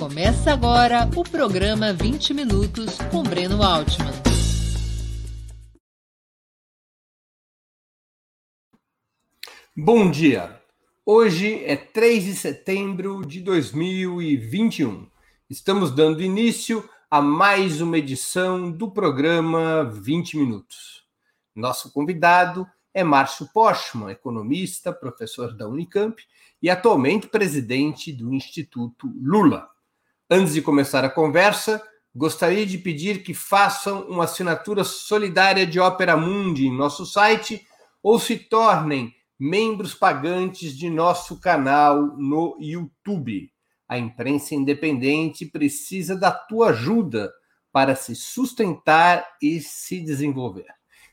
Começa agora o programa 20 Minutos com Breno Altman. Bom dia! Hoje é 3 de setembro de 2021. Estamos dando início a mais uma edição do programa 20 Minutos. Nosso convidado é Márcio Postman, economista, professor da Unicamp e atualmente presidente do Instituto Lula. Antes de começar a conversa, gostaria de pedir que façam uma assinatura solidária de Opera Mundi em nosso site ou se tornem membros pagantes de nosso canal no YouTube. A imprensa independente precisa da tua ajuda para se sustentar e se desenvolver.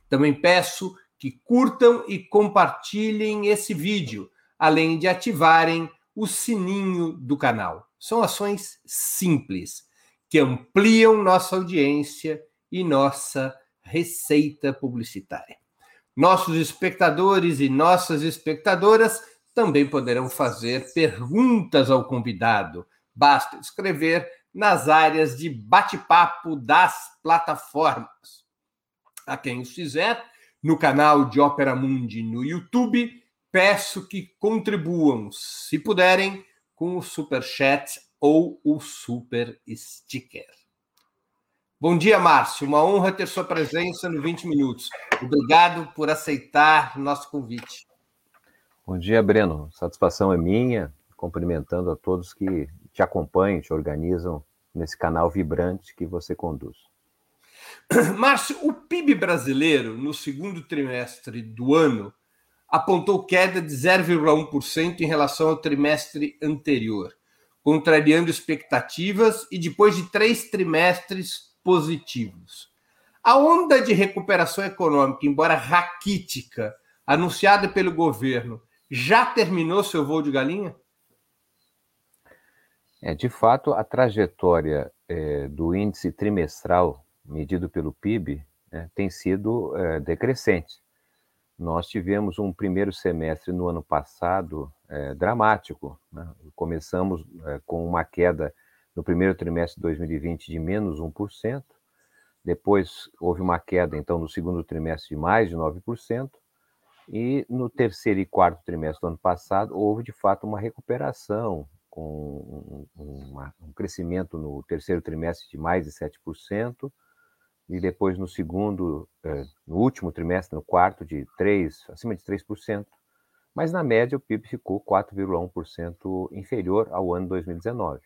Também peço que curtam e compartilhem esse vídeo, além de ativarem o sininho do canal. São ações simples que ampliam nossa audiência e nossa receita publicitária. Nossos espectadores e nossas espectadoras também poderão fazer perguntas ao convidado. Basta escrever nas áreas de bate-papo das plataformas. A quem os fizer, no canal de Ópera Mundi no YouTube. Peço que contribuam, se puderem, com o super chat ou o super sticker. Bom dia, Márcio. Uma honra ter sua presença no 20 minutos. Obrigado por aceitar nosso convite. Bom dia, Breno. Satisfação é minha, cumprimentando a todos que te acompanham, te organizam nesse canal vibrante que você conduz. Márcio, o PIB brasileiro, no segundo trimestre do ano, apontou queda de 0,1% em relação ao trimestre anterior, contrariando expectativas e depois de três trimestres positivos. A onda de recuperação econômica, embora raquítica, anunciada pelo governo, já terminou seu voo de galinha? É, de fato, a trajetória é, do índice trimestral medido pelo PIB, né, tem sido é, decrescente. Nós tivemos um primeiro semestre no ano passado é, dramático. Né? Começamos é, com uma queda no primeiro trimestre de 2020 de menos 1%, depois houve uma queda, então, no segundo trimestre de mais de 9%, e no terceiro e quarto trimestre do ano passado houve, de fato, uma recuperação, com um, um, um crescimento no terceiro trimestre de mais de 7%, e depois no segundo, eh, no último trimestre, no quarto, de 3, acima de 3%, mas na média o PIB ficou 4,1% inferior ao ano 2019.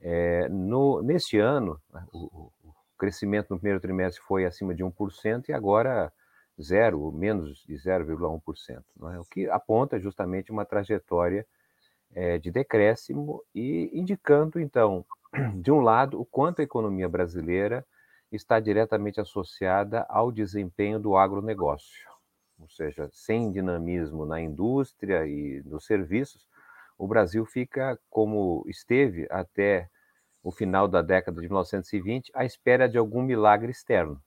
É, no, neste ano, né, o, o, crescimento no primeiro trimestre foi acima de 1% e agora zero, menos de 0,1%, é? o que aponta justamente uma trajetória é, de decréscimo e indicando, então, de um lado, o quanto a economia brasileira está diretamente associada ao desempenho do agronegócio. Ou seja, sem dinamismo na indústria e nos serviços, o Brasil fica como esteve até o final da década de 1920, à espera de algum milagre externo.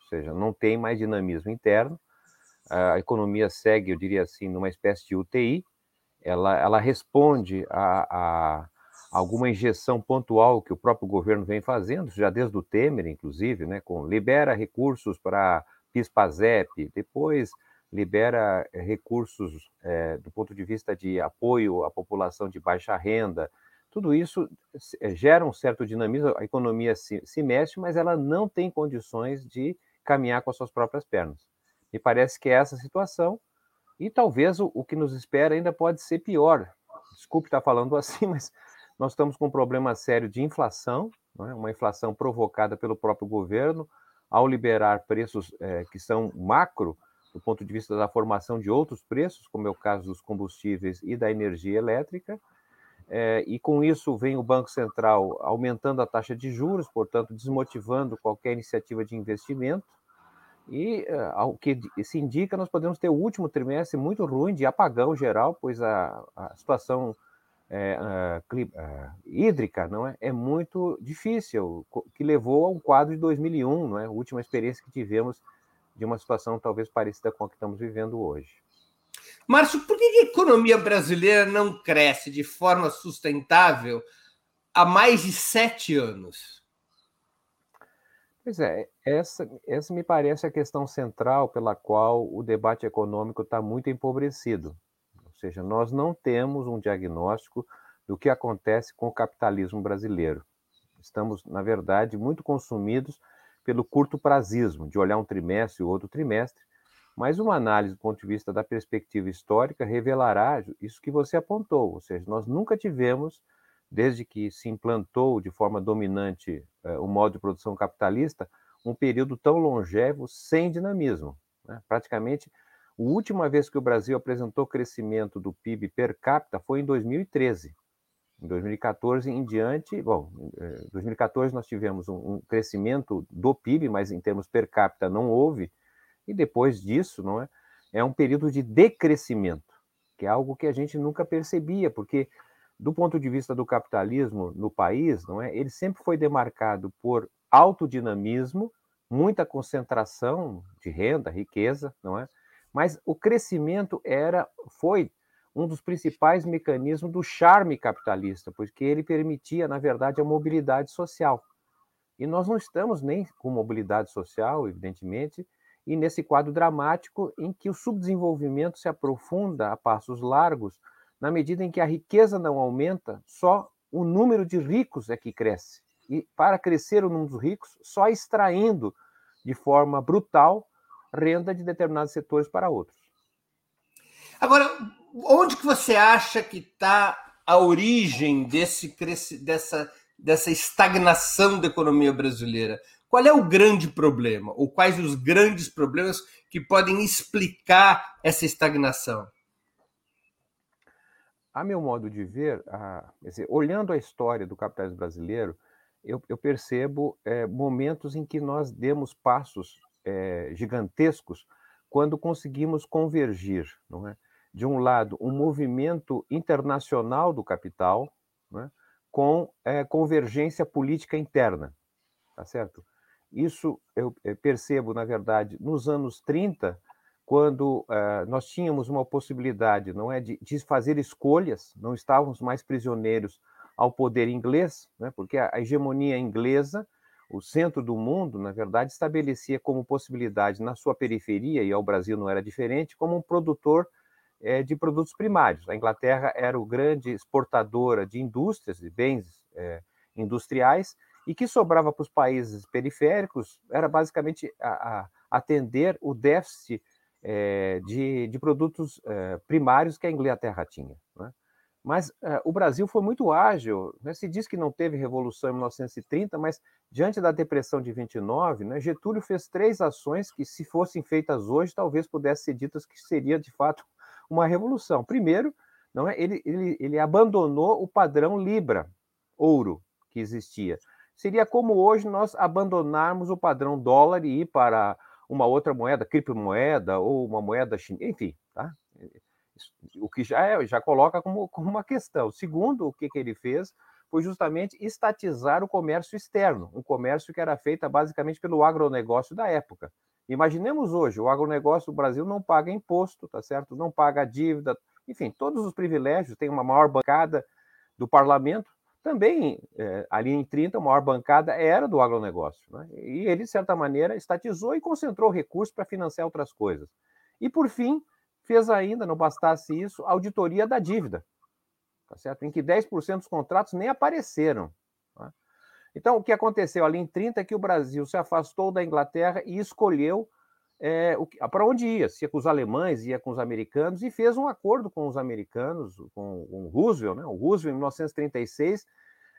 Ou seja, não tem mais dinamismo interno, a economia segue, eu diria assim, numa espécie de UTI, ela, ela responde a, a alguma injeção pontual que o próprio governo vem fazendo, já desde o Temer, inclusive, né, com libera recursos para PIS-PASEP, depois libera eh, recursos é, do ponto de vista de apoio à população de baixa renda. Tudo isso eh, gera um certo dinamismo, a economia se, se mexe, mas ela não tem condições de caminhar com as suas próprias pernas. Me parece que é essa situação, e talvez o, o que nos espera ainda pode ser pior. Desculpe estar falando assim, mas nós estamos com um problema sério de inflação, é? uma inflação provocada pelo próprio governo, ao liberar preços é, que são macro, do ponto de vista da formação de outros preços, como é o caso dos combustíveis e da energia elétrica, é, e com isso vem o Banco Central aumentando a taxa de juros, portanto, desmotivando qualquer iniciativa de investimento. E, é, ao que se indica, nós podemos ter o último trimestre muito ruim de apagão geral, pois a, a situação é, hídrica não é? é muito difícil, que levou a um quadro de 2001, não é? a última experiência que tivemos de uma situação talvez parecida com a que estamos vivendo hoje. Márcio, por que a economia brasileira não cresce de forma sustentável há mais de sete anos. Pois é, essa, essa me parece a questão central pela qual o debate econômico está muito empobrecido. Ou seja, nós não temos um diagnóstico do que acontece com o capitalismo brasileiro. Estamos, na verdade, muito consumidos pelo curto prazismo, de olhar um trimestre e outro trimestre, mas uma análise do ponto de vista da perspectiva histórica revelará isso que você apontou, ou seja, nós nunca tivemos, desde que se implantou de forma dominante eh, o modo de produção capitalista, um período tão longevo sem dinamismo. Né? Praticamente, a última vez que o Brasil apresentou crescimento do PIB per capita foi em 2013. Em 2014 em diante, bom, em 2014 nós tivemos um, um, crescimento do PIB, mas em termos per capita não houve, e depois disso, não é? É um período de decrescimento, que é algo que a gente nunca percebia, porque do ponto de vista do capitalismo no país, não é? Ele sempre foi demarcado por alto dinamismo, muita concentração de renda, riqueza, não é? Mas o crescimento era foi um dos principais mecanismos do charme capitalista, porque ele permitia, na verdade, a mobilidade social. E nós não estamos nem com mobilidade social, evidentemente, e nesse quadro dramático em que o subdesenvolvimento se aprofunda a passos largos, na medida em que a riqueza não aumenta, só o número de ricos é que cresce. E para crescer o número dos ricos, só extraindo de forma brutal renda de determinados setores para outros. Agora, onde que você acha que está a origem desse dessa, dessa estagnação da economia brasileira? Qual é o grande problema? Ou quais os grandes problemas que podem explicar essa estagnação? A meu modo de ver, a, dizer, olhando a história do capitalismo brasileiro, eu, eu percebo é, momentos em que nós demos passos é, gigantescos quando conseguimos convergir, não é? de um lado, um movimento internacional do capital, né, com é, convergência política interna, tá certo? Isso eu eh, percebo, na verdade, nos anos 30, quando uh, nós tínhamos uma possibilidade, não é, de, de, fazer escolhas, não estávamos mais prisioneiros ao poder inglês, né, porque a hegemonia inglesa, o centro do mundo, na verdade, estabelecia como possibilidade na sua periferia, e ao Brasil não era diferente, como um produtor é, de produtos primários. A Inglaterra era o grande exportadora de indústrias, de bens é, industriais, e que sobrava para os países periféricos era basicamente a, a atender o déficit é, de, de, produtos primários que a Inglaterra tinha. Né? Mas o Brasil foi muito ágil. Né? Se diz que não teve revolução em 1930, mas diante da depressão de 29, né, Getúlio fez três ações que, se fossem feitas hoje, talvez pudessem ser ditas que seria de fato uma revolução. Primeiro, não é, ele, ele, ele abandonou o padrão Libra, ouro, que existia. Seria como hoje nós abandonarmos o padrão dólar e ir para uma outra moeda, criptomoeda ou uma moeda chinesa, enfim, tá? O que já, é, já coloca como, como uma questão. Segundo, o que, que ele fez foi justamente estatizar o comércio externo, um comércio que era feito basicamente pelo agronegócio da época. Imaginemos hoje, o agronegócio do Brasil não paga imposto, tá certo? Não paga dívida, enfim, todos os privilégios, tem uma maior bancada do parlamento. Também, é, ali em 30, a maior bancada era do agronegócio. Né? E ele, de certa maneira, estatizou e concentrou recursos para financiar outras coisas. E, por fim, fez ainda, não bastasse isso, auditoria da dívida, tá certo? em que 10% dos contratos nem apareceram. Então, o que aconteceu ali em 30 é que o Brasil se afastou da Inglaterra e escolheu é, para onde ia, se ia com os alemães, ia com os americanos, e fez um acordo com os americanos, com, com Roosevelt, né? o Roosevelt em 1936,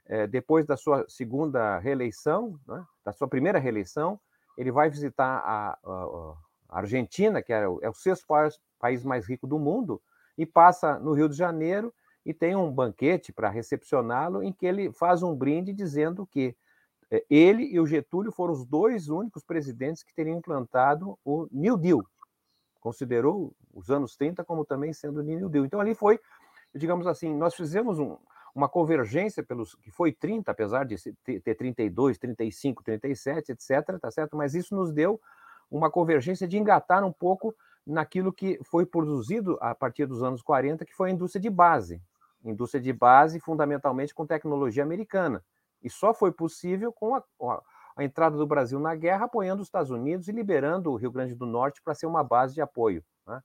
é, depois da sua segunda reeleição, né? da sua primeira reeleição, ele vai visitar a, a, a Argentina, que é o, é o sexto país, país mais rico do mundo, e passa no Rio de Janeiro, e tem um banquete para recepcioná-lo em que ele faz um brinde dizendo que eh, ele e o Getúlio foram os dois únicos presidentes que teriam implantado o New Deal. Considerou os anos 30 como também sendo o New Deal. Então ali foi, digamos assim, nós fizemos um, uma convergência pelos que foi 30, apesar de ter 32, 35, 37, etc, tá certo? Mas isso nos deu uma convergência de engatar um pouco naquilo que foi produzido a partir dos anos 40, que foi a indústria de base, indústria de base, fundamentalmente com tecnologia americana. E só foi possível com a, a entrada do Brasil na guerra, apoiando os Estados Unidos e liberando o Rio Grande do Norte para ser uma base de apoio. Né?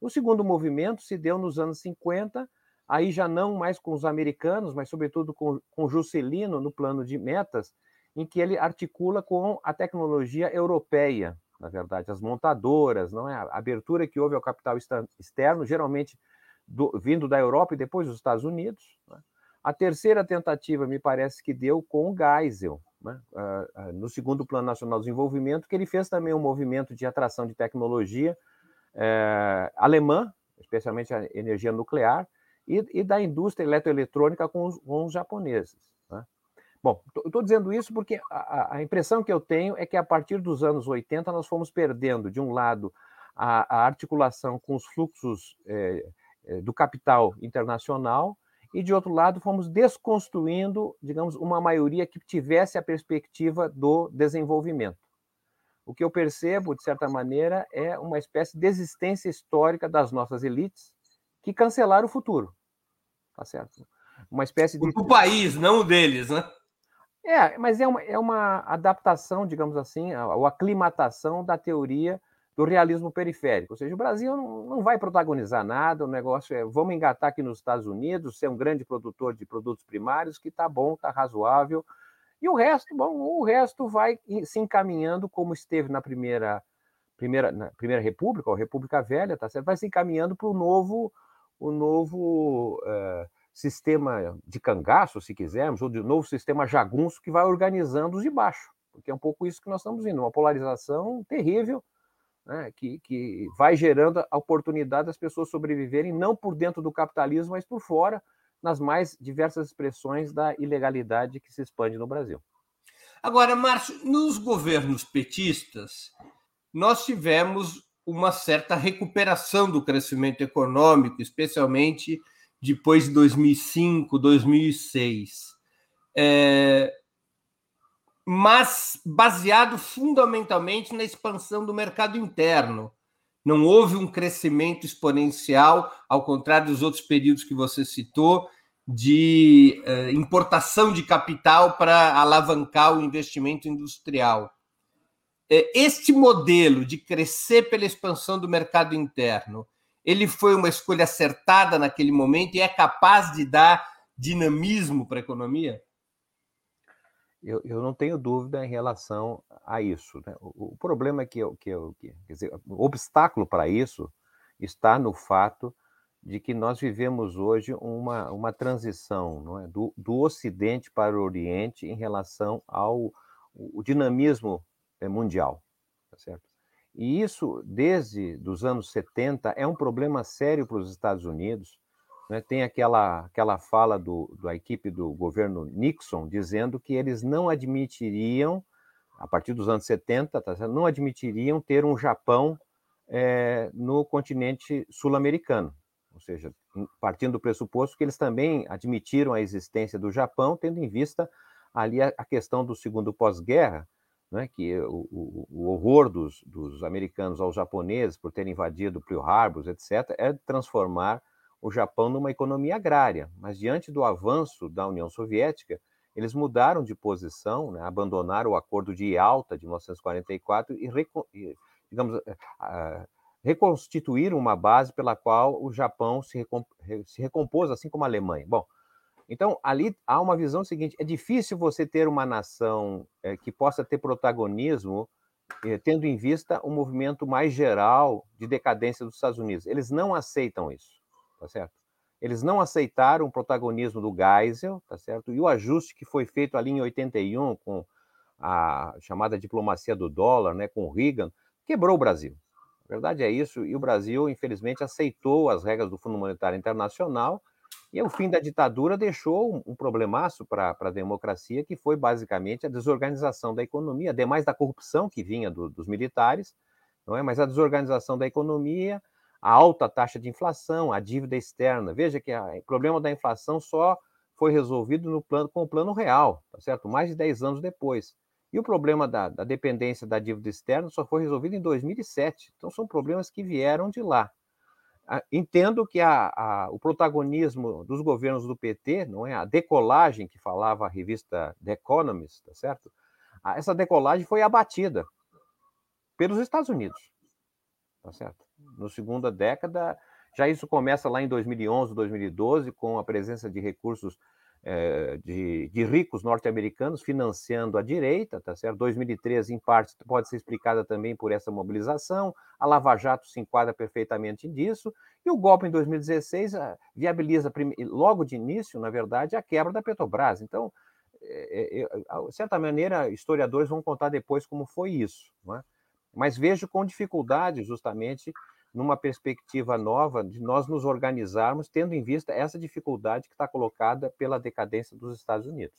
O segundo movimento se deu nos anos 50, aí já não mais com os americanos, mas sobretudo com, com Juscelino no plano de metas, em que ele articula com a tecnologia europeia, na verdade, as montadoras, não é? A abertura que houve ao capital externo, geralmente do, vindo da Europa e depois dos Estados Unidos. Né? A terceira tentativa, me parece que deu com o Geisel, né? uh, uh, no segundo Plano Nacional de Desenvolvimento, que ele fez também um movimento de atração de tecnologia uh, alemã, especialmente a energia nuclear, e, e da indústria eletroeletrônica com os, com os japoneses. Bom, estou dizendo isso porque a, a, impressão que eu tenho é que a partir dos anos 80 nós fomos perdendo, de um lado, a, a articulação com os fluxos eh, eh, do capital internacional e, de outro lado, fomos desconstruindo, digamos, uma maioria que tivesse a perspectiva do desenvolvimento. O que eu percebo, de certa maneira, é uma espécie de existência histórica das nossas elites que cancelaram o futuro. Tá certo? Uma espécie de. O país, não o deles, né? É, mas é uma, é uma adaptação, digamos assim, ou aclimatação da teoria do realismo periférico. Ou seja, o Brasil não, não vai protagonizar nada, o negócio é vamos engatar aqui nos Estados Unidos, ser um grande produtor de produtos primários, que está bom, está razoável. E o resto, bom, o resto vai se encaminhando como esteve na primeira, primeira, na primeira República, ou República Velha, tá certo? Vai se encaminhando para o novo, o novo uh, sistema de cangaço, se quisermos, ou de novo sistema jagunço que vai organizando os de baixo. Porque é um pouco isso que nós estamos indo, uma polarização terrível, né, que, que vai gerando a oportunidade das pessoas sobreviverem, não por dentro do capitalismo, mas por fora, nas mais diversas expressões da ilegalidade que se expande no Brasil. Agora, Márcio, nos governos petistas, nós tivemos uma certa recuperação do crescimento econômico, especialmente depois de 2005, 2006. É, mas baseado fundamentalmente na expansão do mercado interno. Não houve um crescimento exponencial, ao contrário dos outros períodos que você citou, de uh, importação de capital para alavancar o investimento industrial. É, este modelo de crescer pela expansão do mercado interno, ele foi uma escolha acertada naquele momento e é capaz de dar dinamismo para a economia? Eu, eu não tenho dúvida em relação a isso. Né? O, o, problema é que, que, que quer dizer, o obstáculo para isso está no fato de que nós vivemos hoje uma, uma transição não é? do, do Ocidente para o Oriente em relação ao o dinamismo eh, mundial, tá certo? E isso, desde os anos 70, é um problema sério para os Estados Unidos, né, tem aquela, aquela fala do, da equipe do governo Nixon dizendo que eles não admitiriam, a partir dos anos 70, tá, não admitiriam ter um Japão é, no continente sul-americano. Ou seja, partindo do pressuposto que eles também admitiram a existência do Japão, tendo em vista ali a, a questão do segundo pós-guerra, né, que o, o, o horror dos, dos, americanos aos japoneses por terem invadido Pearl Harbor, etc., é transformar o Japão numa economia agrária, mas diante do avanço da União Soviética, eles mudaram de posição, né, abandonaram o Acordo de Yalta de 1944 e, e digamos, uh, reconstituíram uma base pela qual o Japão se, se recompôs, assim como a Alemanha. Bom, então ali há uma visão seguinte: é difícil você ter uma nação é, que possa ter protagonismo é, tendo em vista o um movimento mais geral de decadência dos Estados Unidos. Eles não aceitam isso tá certo? Eles não aceitaram o protagonismo do Geisel, tá certo? E o ajuste que foi feito ali em 81 com a chamada diplomacia do dólar, né, com o Reagan, quebrou o Brasil. A verdade é isso, e o Brasil, infelizmente, aceitou as regras do Fundo Monetário Internacional, e o fim da ditadura deixou um, problemaço para a democracia, que foi basicamente a desorganização da economia, ademais da corrupção que vinha do, dos militares, não é? mas a desorganização da economia, a alta taxa de inflação, a dívida externa. Veja que o problema da inflação só foi resolvido no plano, com o plano real, tá certo? Mais de 10 anos depois. E o problema da, da dependência da dívida externa só foi resolvido em 2007. Então, são problemas que vieram de lá. Entendo que a, a, o protagonismo dos governos do PT, não é a decolagem que falava a revista The Economist, tá certo? Essa decolagem foi abatida pelos Estados Unidos, tá certo? Na segunda década, já isso começa lá em 2011, 2012, com a presença de recursos é, de, de, ricos norte-americanos financiando a direita, tá certo? 2013, em parte, pode ser explicada também por essa mobilização. A Lava Jato se enquadra perfeitamente nisso. E o golpe em 2016 ah, viabiliza, logo de início, na verdade, a quebra da Petrobras. Então, é, é, de certa maneira, historiadores vão contar depois como foi isso. É? Mas vejo com dificuldade, justamente, numa perspectiva nova de nós nos organizarmos, tendo em vista essa dificuldade que está colocada pela decadência dos Estados Unidos.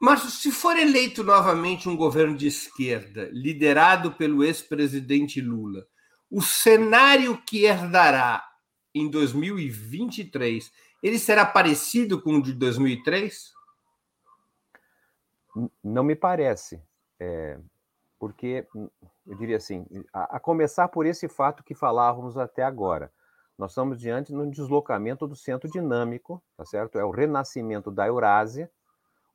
Mas se for eleito novamente um governo de esquerda, liderado pelo ex-presidente Lula, o cenário que herdará em 2023, ele será parecido com o de 2003? Não me parece. É, porque, eu diria assim, a, a, começar por esse fato que falávamos até agora. Nós estamos diante de um deslocamento do centro dinâmico, tá certo? É o renascimento da Eurásia.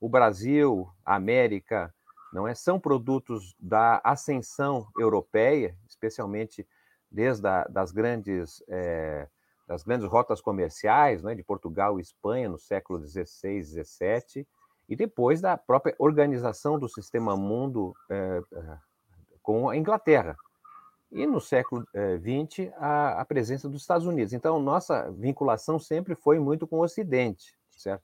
O Brasil, a América, não é? São produtos da ascensão europeia, especialmente desde a, das grandes é, das grandes rotas comerciais, né, de Portugal e Espanha no século XVI, XVII, e depois da própria organização do sistema mundo é, com a Inglaterra. E no século XX, é, a, a, presença dos Estados Unidos. Então, nossa vinculação sempre foi muito com o Ocidente, certo?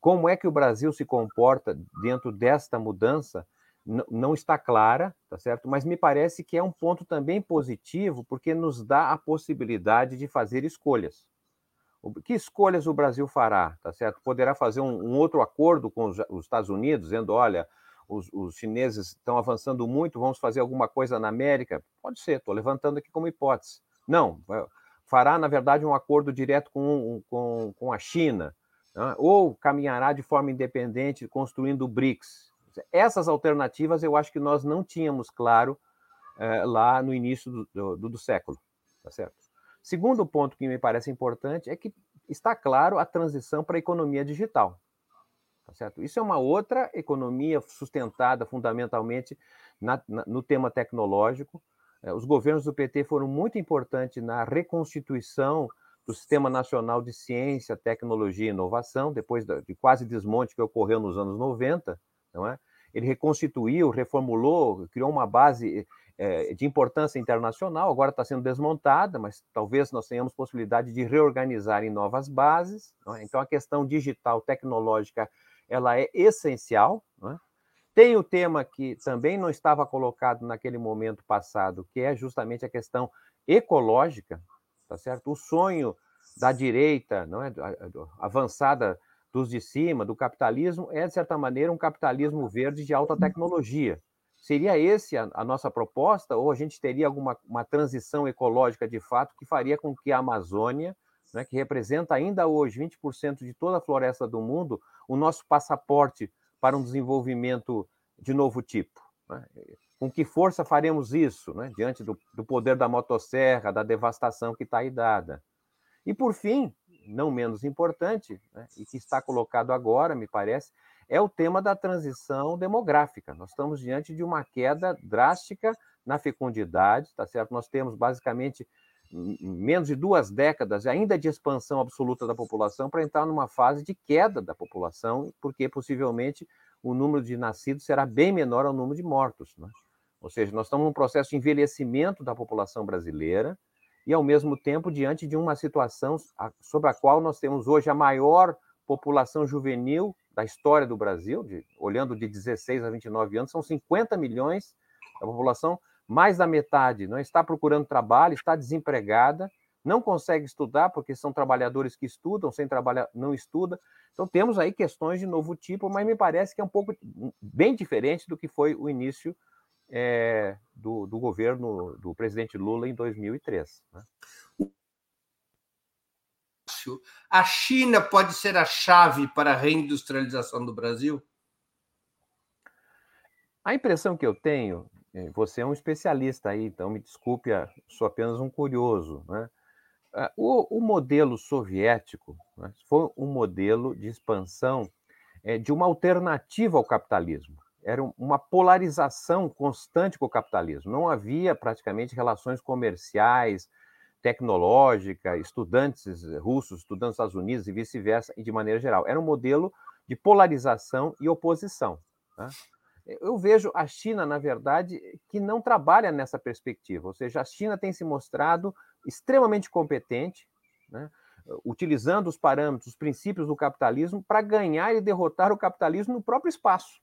Como é que o Brasil se comporta dentro desta mudança não está clara, tá certo? Mas me parece que é um ponto também positivo, porque nos dá a possibilidade de fazer escolhas. Que escolhas o Brasil fará, tá certo? Poderá fazer um, um outro acordo com os, os, Estados Unidos, dizendo, olha, os, os, chineses estão avançando muito, vamos fazer alguma coisa na América? Pode ser, estou levantando aqui como hipótese. Não, fará, na verdade, um acordo direto com, com, com a China, né? ou caminhará de forma independente, construindo o BRICS. Essas alternativas eu acho que nós não tínhamos claro é, lá no início do, do, do século, tá certo? Segundo ponto que me parece importante é que está claro a transição para a economia digital. Tá certo? Isso é uma outra economia sustentada fundamentalmente na, na, no tema tecnológico. É, os governos do PT foram muito importantes na reconstituição do Sistema Nacional de Ciência, Tecnologia e Inovação, depois de quase desmonte que ocorreu nos anos 90, não é? Ele reconstituiu, reformulou, criou uma base é, de importância internacional, agora está sendo desmontada, mas talvez nós tenhamos possibilidade de reorganizar em novas bases. É? Então, a questão digital, tecnológica, ela é essencial. É? Tem o tema que também não estava colocado naquele momento passado, que é justamente a questão ecológica, tá certo? O sonho da direita, não é, avançada dos de cima, do capitalismo, é de certa maneira um capitalismo verde de alta tecnologia. Seria esse a, a, nossa proposta, ou a gente teria alguma uma transição ecológica de fato que faria com que a Amazônia, né, que representa ainda hoje 20% de toda a floresta do mundo, o nosso passaporte para um desenvolvimento de novo tipo? Né? Com que força faremos isso, né, diante do, do poder da motosserra, da devastação que está aí dada? E, por fim, não menos importante, né, e que está colocado agora, me parece, é o tema da transição demográfica. Nós estamos diante de uma queda drástica na fecundidade, tá certo? Nós temos basicamente menos de duas décadas ainda de expansão absoluta da população para entrar numa fase de queda da população, porque possivelmente o número de nascidos será bem menor ao número de mortos. Né? Ou seja, nós estamos num processo de envelhecimento da população brasileira e, ao mesmo tempo, diante de uma situação sobre a qual nós temos hoje a maior população juvenil da história do Brasil, de, olhando de 16 a 29 anos, são 50 milhões da população, mais da metade não está procurando trabalho, está desempregada, não consegue estudar porque são trabalhadores que estudam, sem trabalhar não estuda. Então temos aí questões de novo tipo, mas me parece que é um pouco bem diferente do que foi o início é, do, do, governo do presidente Lula em 2003. Né? a China pode ser a chave para a reindustrialização do Brasil? A impressão que eu tenho, você é um especialista aí, então me desculpe, sou apenas um curioso, né? Uh, o, o, modelo soviético né, foi um modelo de expansão é, de uma alternativa ao capitalismo. Era uma polarização constante com o capitalismo. Não havia praticamente relações comerciais, tecnológica, estudantes russos, estudantes dos Estados Unidos e vice-versa, e de maneira geral. Era um modelo de polarização e oposição. Né? Eu vejo a China, na verdade, que não trabalha nessa perspectiva, ou seja, a China tem se mostrado extremamente competente, né? utilizando os parâmetros, os princípios do capitalismo para ganhar e derrotar o capitalismo no próprio espaço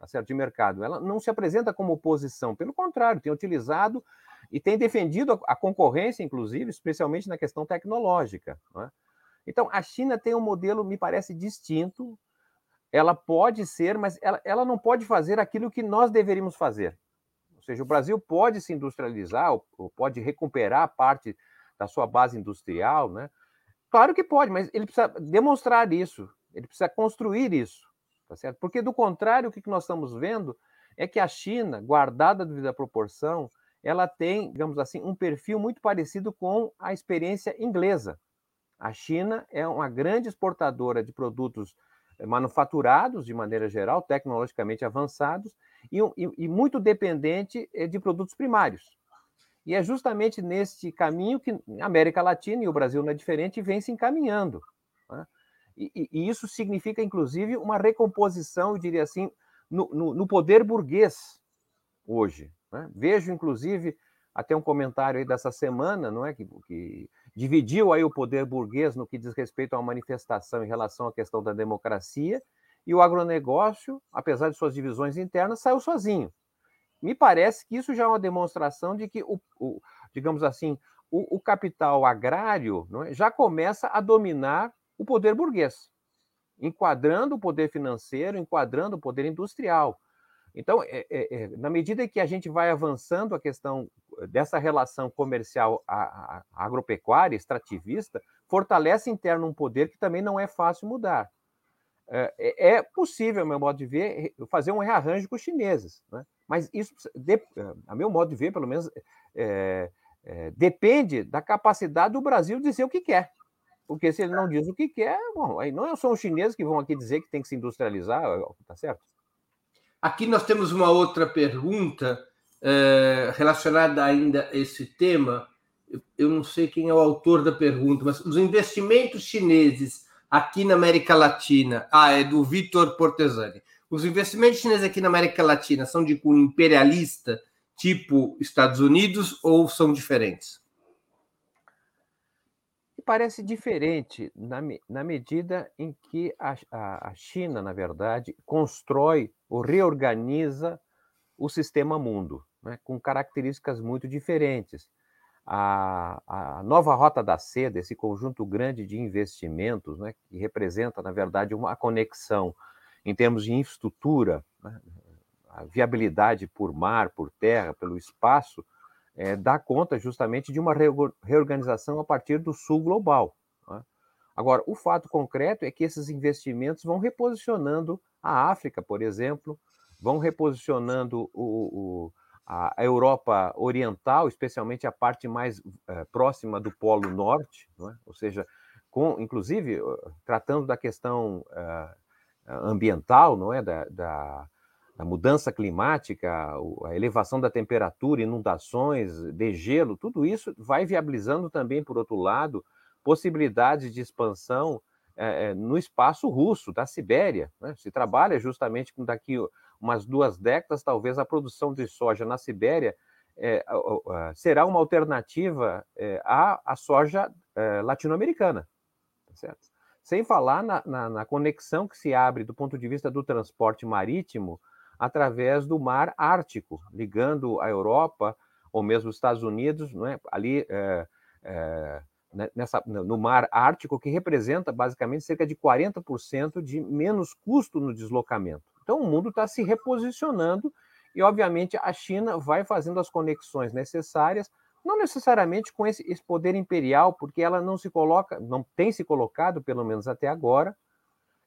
tá certo, de mercado. Ela não se apresenta como oposição, pelo contrário, tem utilizado e tem defendido a, concorrência, inclusive, especialmente na questão tecnológica. É? Então, a China tem um modelo, me parece, distinto. Ela pode ser, mas ela, ela não pode fazer aquilo que nós deveríamos fazer. Ou seja, o Brasil pode se industrializar, ou, pode recuperar parte da sua base industrial, né? Claro que pode, mas ele precisa demonstrar isso, ele precisa construir isso, tá certo? Porque do contrário, o que nós estamos vendo é que a China, guardada a devida proporção, ela tem, digamos assim, um perfil muito parecido com a experiência inglesa. A China é uma grande exportadora de produtos manufaturados, de maneira geral, tecnologicamente avançados, e, e, e muito dependente eh, de produtos primários. E é justamente neste caminho que a América Latina, e o Brasil não é diferente, vem se encaminhando. Né? E, e, isso significa, inclusive, uma recomposição, eu diria assim, no, no, no poder burguês hoje. Né? Vejo, inclusive, até um comentário aí dessa semana, não é que, que, dividiu aí o poder burguês no que diz respeito uma manifestação em relação à questão da democracia, e o agronegócio, apesar de suas divisões internas, saiu sozinho. Me parece que isso já é uma demonstração de que, o, o digamos assim, o, o, capital agrário é, já começa a dominar o poder burguês, enquadrando o poder financeiro, enquadrando o poder industrial. Então, é, é, é, na medida que a gente vai avançando a questão dessa relação comercial a, a, agropecuária, extrativista, fortalece interno um poder que também não é fácil mudar. É, é, é possível, a meu modo de ver, fazer um rearranjo com os chineses, né? mas isso, de, a meu modo de ver, pelo menos, depende da capacidade do Brasil dizer o que quer. Porque se ele não diz o que quer, bom, aí não são os chineses que vão aqui dizer que tem que se industrializar, tá certo? Aqui nós temos uma outra pergunta é, relacionada ainda a esse tema. Eu, não sei quem é o autor da pergunta, mas os investimentos chineses aqui na América Latina. Ah, é do Vitor Portesani. Os investimentos chineses aqui na América Latina são de cunho imperialista, tipo Estados Unidos, ou são diferentes? parece diferente na, na medida em que a, a China, na verdade, constrói ou reorganiza o sistema mundo, né, com características muito diferentes. A, a, nova Rota da Seda, esse conjunto grande de investimentos, né, que representa, na verdade, uma conexão em termos de infraestrutura, né, a viabilidade por mar, por terra, pelo espaço, é, dá conta justamente de uma reorganização a partir do sul global. Agora, o fato concreto é que esses investimentos vão reposicionando a África, por exemplo, vão reposicionando o, o, a Europa Oriental, especialmente a parte mais é, próxima do Polo Norte, é? ou seja, com, inclusive tratando da questão é, ambiental, não é, da, da a mudança climática, a elevação da temperatura, inundações, degelo, tudo isso vai viabilizando também, por outro lado, possibilidades de expansão é, no espaço russo, da Sibéria. Né? Se trabalha justamente com daqui umas duas décadas, talvez a produção de soja na Sibéria é, será uma alternativa é, à, à, soja latino-americana, tá certo? Sem falar na, na, na conexão que se abre do ponto de vista do transporte marítimo através do mar Ártico, ligando a Europa ou mesmo os Estados Unidos, não é? ali é, é, nessa, no mar Ártico, que representa basicamente cerca de 40% de menos custo no deslocamento. Então o mundo está se reposicionando e, obviamente, a China vai fazendo as conexões necessárias, não necessariamente com esse, esse poder imperial, porque ela não se coloca, não tem se colocado, pelo menos até agora,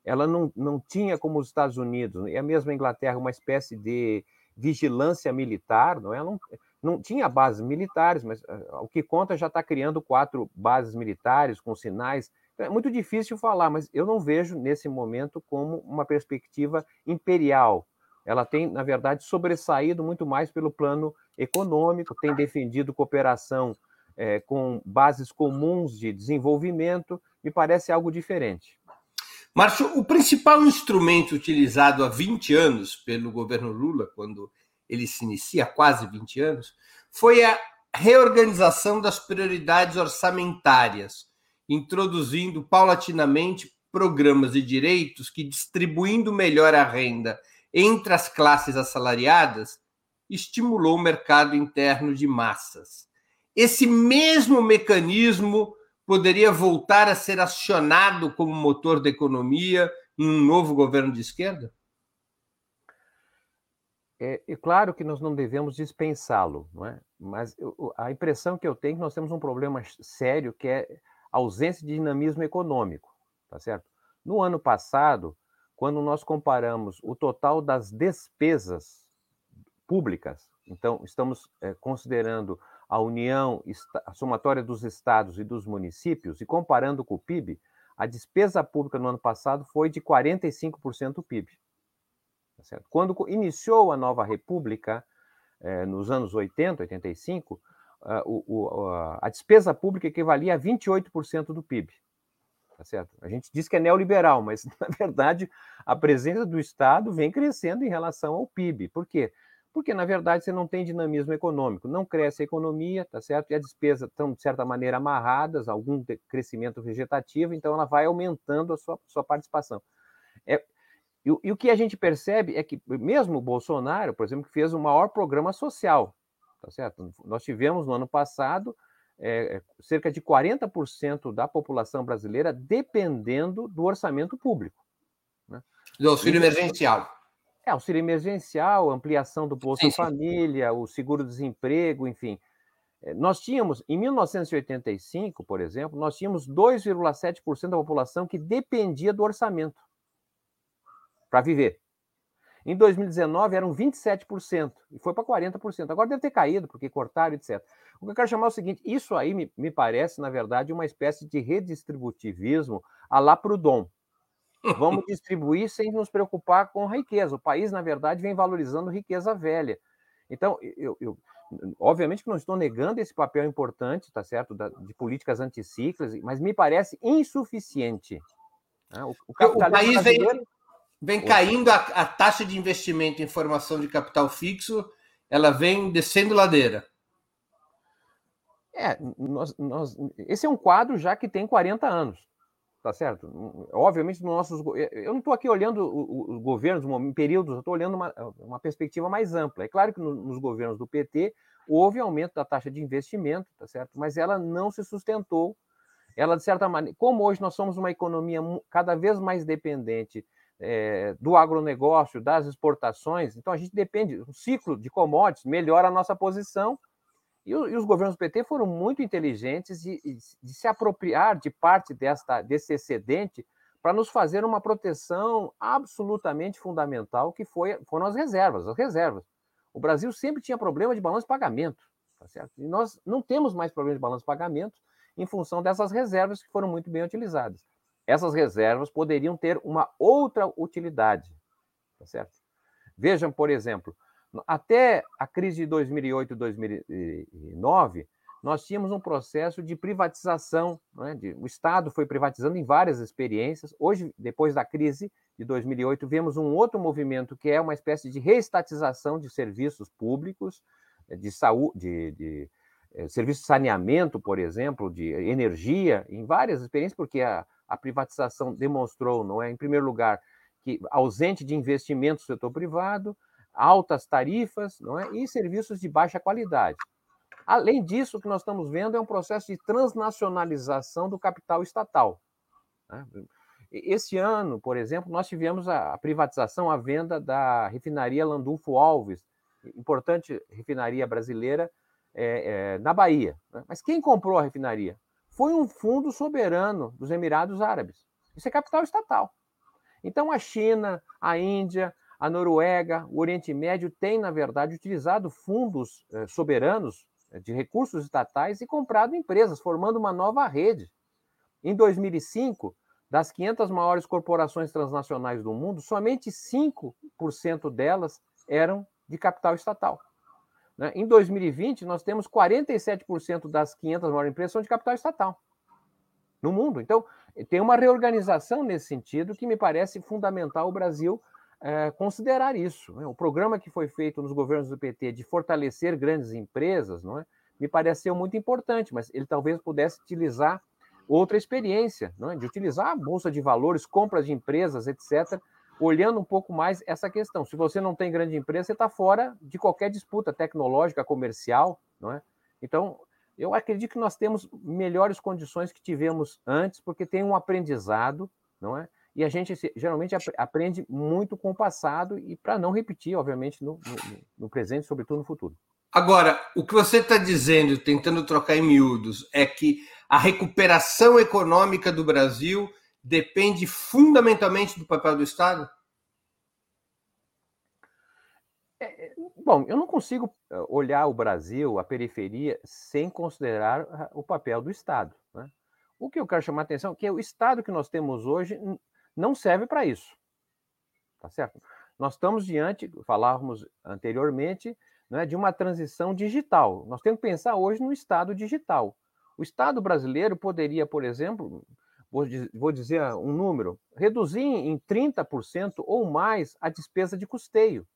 ela não, não tinha como os Estados Unidos e a mesma Inglaterra uma espécie de vigilância militar, não é? Não, não tinha bases militares, mas uh, o que conta já está criando quatro bases militares com sinais. Então, é muito difícil falar, mas eu não vejo nesse momento como uma perspectiva imperial. Ela tem, na verdade, sobressaído muito mais pelo plano econômico, tem defendido cooperação é, com bases comuns de desenvolvimento, me parece algo diferente. Márcio, o principal instrumento utilizado há 20 anos pelo governo Lula, quando ele se inicia há quase 20 anos, foi a reorganização das prioridades orçamentárias, introduzindo paulatinamente programas de direitos que, distribuindo melhor a renda entre as classes assalariadas, estimulou o mercado interno de massas. Esse mesmo mecanismo poderia voltar a ser acionado como motor da economia em um novo governo de esquerda? É, é claro que nós não devemos dispensá-lo, não é? mas eu, a impressão que eu tenho é que nós temos um problema sério que é a ausência de dinamismo econômico, tá certo? No ano passado, quando nós comparamos o total das despesas públicas, então estamos é, considerando a união, a somatória dos estados e dos municípios, e comparando com o PIB, a despesa pública no ano passado foi de 45% do PIB. Tá certo? Quando iniciou a nova república, eh, nos anos 80, 85, uh, o, o, a despesa pública equivalia a 28% do PIB. Tá certo? A gente diz que é neoliberal, mas, na verdade, a presença do Estado vem crescendo em relação ao PIB. Por quê? porque na verdade você não tem dinamismo econômico, não cresce a economia, tá certo? E as despesas estão de certa maneira amarradas, algum crescimento vegetativo, então ela vai aumentando a sua, sua participação. É, e, e, o que a gente percebe é que mesmo o Bolsonaro, por exemplo, fez o maior programa social, tá certo? Nós tivemos no ano passado é, cerca de 40% da população brasileira dependendo do orçamento público. Né? Do auxílio emergencial. É, auxílio emergencial, ampliação do Bolsa. Família, o seguro-desemprego, enfim. É, nós tínhamos, em 1985, por exemplo, nós tínhamos 2,7% da população que dependia do orçamento para viver. Em 2019 eram 27% e foi para 40%. Agora deve ter caído, porque cortaram, etc. O que eu quero chamar é o seguinte: isso aí me, me parece, na verdade, uma espécie de redistributivismo a lá Proudhon. Vamos distribuir sem nos preocupar com riqueza. O país, na verdade, vem valorizando riqueza velha. Então, eu, eu obviamente que não estou negando esse papel importante, tá certo, da, de políticas anticiclas, mas me parece insuficiente. Né? O, o, o, país vem, vem caindo a, a, taxa de investimento em formação de capital fixo, ela vem descendo ladeira. É, nós, nós, esse é um quadro já que tem 40 anos tá certo? Obviamente, nossos, eu não estou aqui olhando os governos períodos, eu estou olhando uma, uma perspectiva mais ampla. É claro que nos governos do PT houve aumento da taxa de investimento, tá certo? Mas ela não se sustentou. Ela, de certa maneira, como hoje nós somos uma economia cada vez mais dependente é, do agronegócio, das exportações, então a gente depende, o ciclo de commodities melhora a nossa posição e, o, e, os governos do PT foram muito inteligentes de, de se apropriar de parte desta, desse excedente para nos fazer uma proteção absolutamente fundamental, que foi, foram as reservas. As reservas. O Brasil sempre tinha problema de balanço de pagamento, tá certo? E nós não temos mais problema de balanço de pagamento em função dessas reservas que foram muito bem utilizadas. Essas reservas poderiam ter uma outra utilidade, tá certo? Vejam, por exemplo, até a crise de 2008 2009, nós tínhamos um processo de privatização. Né? O Estado foi privatizando em várias experiências. Hoje, depois da crise de 2008, vemos um outro movimento que é uma espécie de reestatização de serviços públicos, eh, de saúde, de, de eh, serviço de saneamento, por exemplo, de energia, em várias experiências, porque a, a privatização demonstrou, não é, em primeiro lugar, que ausente de investimento do setor privado, altas tarifas não é? e serviços de baixa qualidade. Além disso, o que nós estamos vendo é um processo de transnacionalização do capital estatal. Né? Esse ano, por exemplo, nós tivemos a privatização, a venda da refinaria Landulfo Alves, importante refinaria brasileira é, é, na Bahia. Né? Mas quem comprou a refinaria? Foi um fundo soberano dos Emirados Árabes. Isso é capital estatal. Então, a China, a Índia, a Noruega, o Oriente Médio têm, na verdade, utilizado fundos eh, soberanos eh, de recursos estatais e comprado empresas, formando uma nova rede. Em 2005, das 500 maiores corporações transnacionais do mundo, somente 5% delas eram de capital estatal. Né? Em 2020, nós temos 47% das 500 maiores empresas são de capital estatal no mundo. Então, tem uma reorganização nesse sentido que me parece fundamental o Brasil é, considerar isso. Né? O programa que foi feito nos governos do PT de fortalecer grandes empresas não é? me pareceu muito importante, mas ele talvez pudesse utilizar outra experiência, não é? de utilizar a bolsa de valores, compras de empresas, etc., olhando um pouco mais essa questão. Se você não tem grande empresa, você está fora de qualquer disputa tecnológica, comercial, não é? Então, eu acredito que nós temos melhores condições que tivemos antes, porque tem um aprendizado, não é? E a gente geralmente aprende muito com o passado e para não repetir, obviamente, no, no, no presente, sobretudo no futuro. Agora, o que você está dizendo, tentando trocar em miúdos, é que a recuperação econômica do Brasil depende fundamentalmente do papel do Estado? É, é, bom, eu não consigo eh, olhar o Brasil, a periferia, sem considerar o papel do Estado. Né? O que eu quero chamar a atenção é que o Estado que nós temos hoje não serve para isso. Tá certo? Nós estamos diante, falávamos anteriormente, né, de uma transição digital. Nós temos que pensar hoje no Estado digital. O Estado brasileiro poderia, por exemplo, vou, vou dizer um número, reduzir em 30% ou mais a despesa de custeio.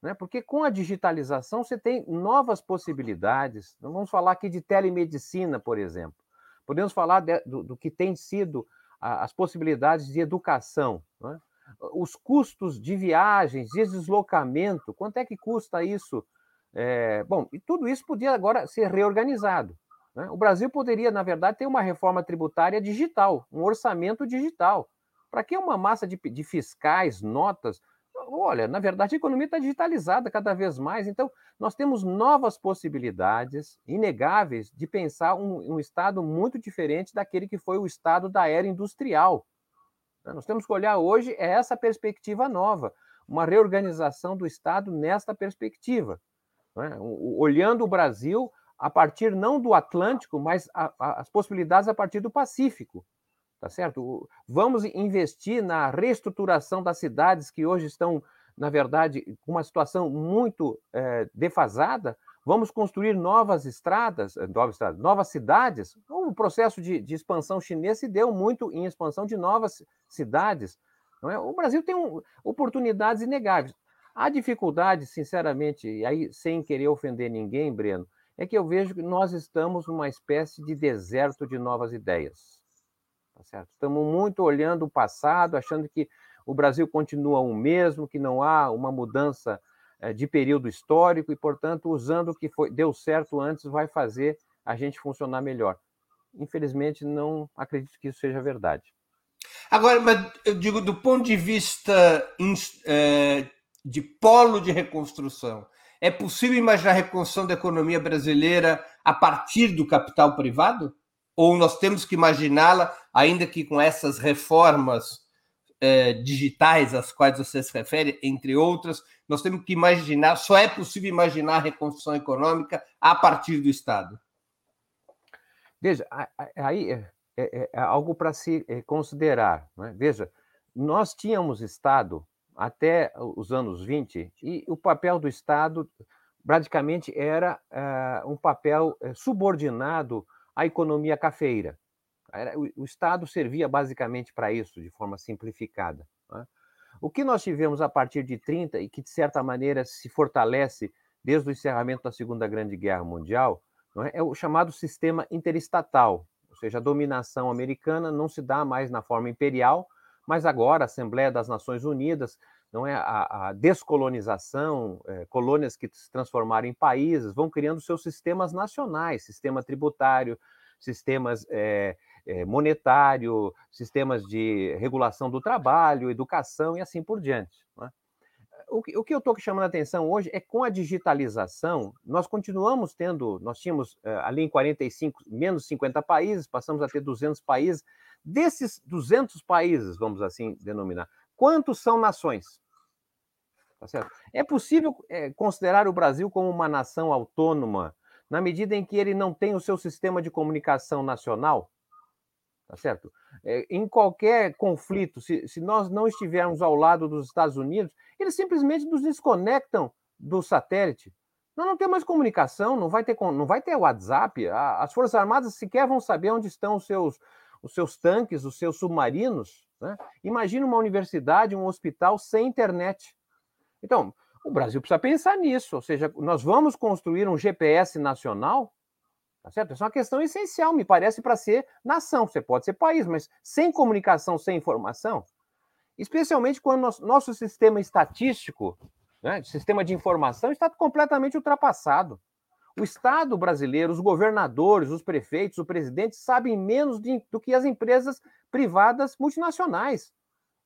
Né? Porque com a digitalização você tem novas possibilidades. vamos falar aqui de telemedicina, por exemplo. Podemos falar de, do, do, que tem sido a, as possibilidades de educação. Né? Os custos de viagens, de deslocamento, quanto é que custa isso? É, bom, e tudo isso podia agora ser reorganizado. Né? O Brasil poderia, na verdade, ter uma reforma tributária digital, um orçamento digital. Para que uma massa de, de fiscais, notas? Olha, na verdade, a economia está digitalizada cada vez mais, então nós temos novas possibilidades inegáveis de pensar um, um Estado muito diferente daquele que foi o Estado da era industrial. Né? Nós temos que olhar hoje é essa perspectiva nova, uma reorganização do Estado nesta perspectiva. Né? Olhando o Brasil a partir não do Atlântico, mas a, a, as possibilidades a partir do Pacífico. Tá certo? Vamos investir na reestruturação das cidades que hoje estão, na verdade, com uma situação muito é, defasada. Vamos construir novas estradas, eh, novas, estradas, novas cidades. O processo de, de, expansão chinês se deu muito em expansão de novas cidades. É? O Brasil tem um, oportunidades inegáveis. A dificuldade, sinceramente, e aí sem querer ofender ninguém, Breno, é que eu vejo que nós estamos numa espécie de deserto de novas ideias. Tá certo? Estamos muito olhando o passado, achando que o Brasil continua o mesmo, que não há uma mudança eh, de período histórico e, portanto, usando o que foi, deu certo antes vai fazer a gente funcionar melhor. Infelizmente, não acredito que isso seja verdade. Agora, mas eu digo do ponto de vista eh, de polo de reconstrução, é possível imaginar a reconstrução da economia brasileira a partir do capital privado? Ou nós temos que imaginá-la, ainda que com essas reformas eh, digitais às quais você se refere, entre outras, nós temos que imaginar, só é possível imaginar a reconstrução econômica a partir do Estado? Veja, aí é, é, é algo para se eh, considerar. Né? Veja, nós tínhamos Estado até os anos 20, e o papel do Estado praticamente era uh, um papel uh, subordinado à economia cafeira. Era, o, o, Estado servia basicamente para isso, de forma simplificada. Né? O que nós tivemos a partir de 30 e que, de certa maneira, se fortalece desde o encerramento da Segunda Grande Guerra Mundial, é? é o chamado sistema interestatal, ou seja, a dominação americana não se dá mais na forma imperial, mas agora a Assembleia das Nações Unidas, não é a, a descolonização, é, colônias que se transformaram em países, vão criando seus sistemas nacionais, sistema tributário, sistemas é, é, monetário, sistemas de regulação do trabalho, educação e assim por diante. É? O que, o que eu estou chamando a atenção hoje é com a digitalização, nós continuamos tendo, nós tínhamos ali em 45, menos 50 países, passamos a ter 200 países, Desses 200 países, vamos assim denominar, quantos são nações? Tá certo? É possível é, considerar o Brasil como uma nação autônoma na medida em que ele não tem o seu sistema de comunicação nacional? Tá certo? É, em qualquer conflito, se, se nós não estivermos ao lado dos Estados Unidos, eles simplesmente nos desconectam do satélite. Nós não temos mais comunicação, não vai ter, não vai ter WhatsApp. As Forças Armadas sequer vão saber onde estão os seus, os seus tanques, os seus submarinos. Né? Imagina uma universidade, um hospital sem internet. Então, o Brasil precisa pensar nisso, ou seja, nós vamos construir um GPS nacional, tá certo? Essa é uma questão essencial, me parece, para ser nação. Você pode ser país, mas sem comunicação, sem informação, especialmente quando nosso, nosso sistema estatístico, né, sistema de informação, está completamente ultrapassado. O Estado brasileiro, os governadores, os prefeitos, o presidente sabem menos de, do que as empresas privadas multinacionais.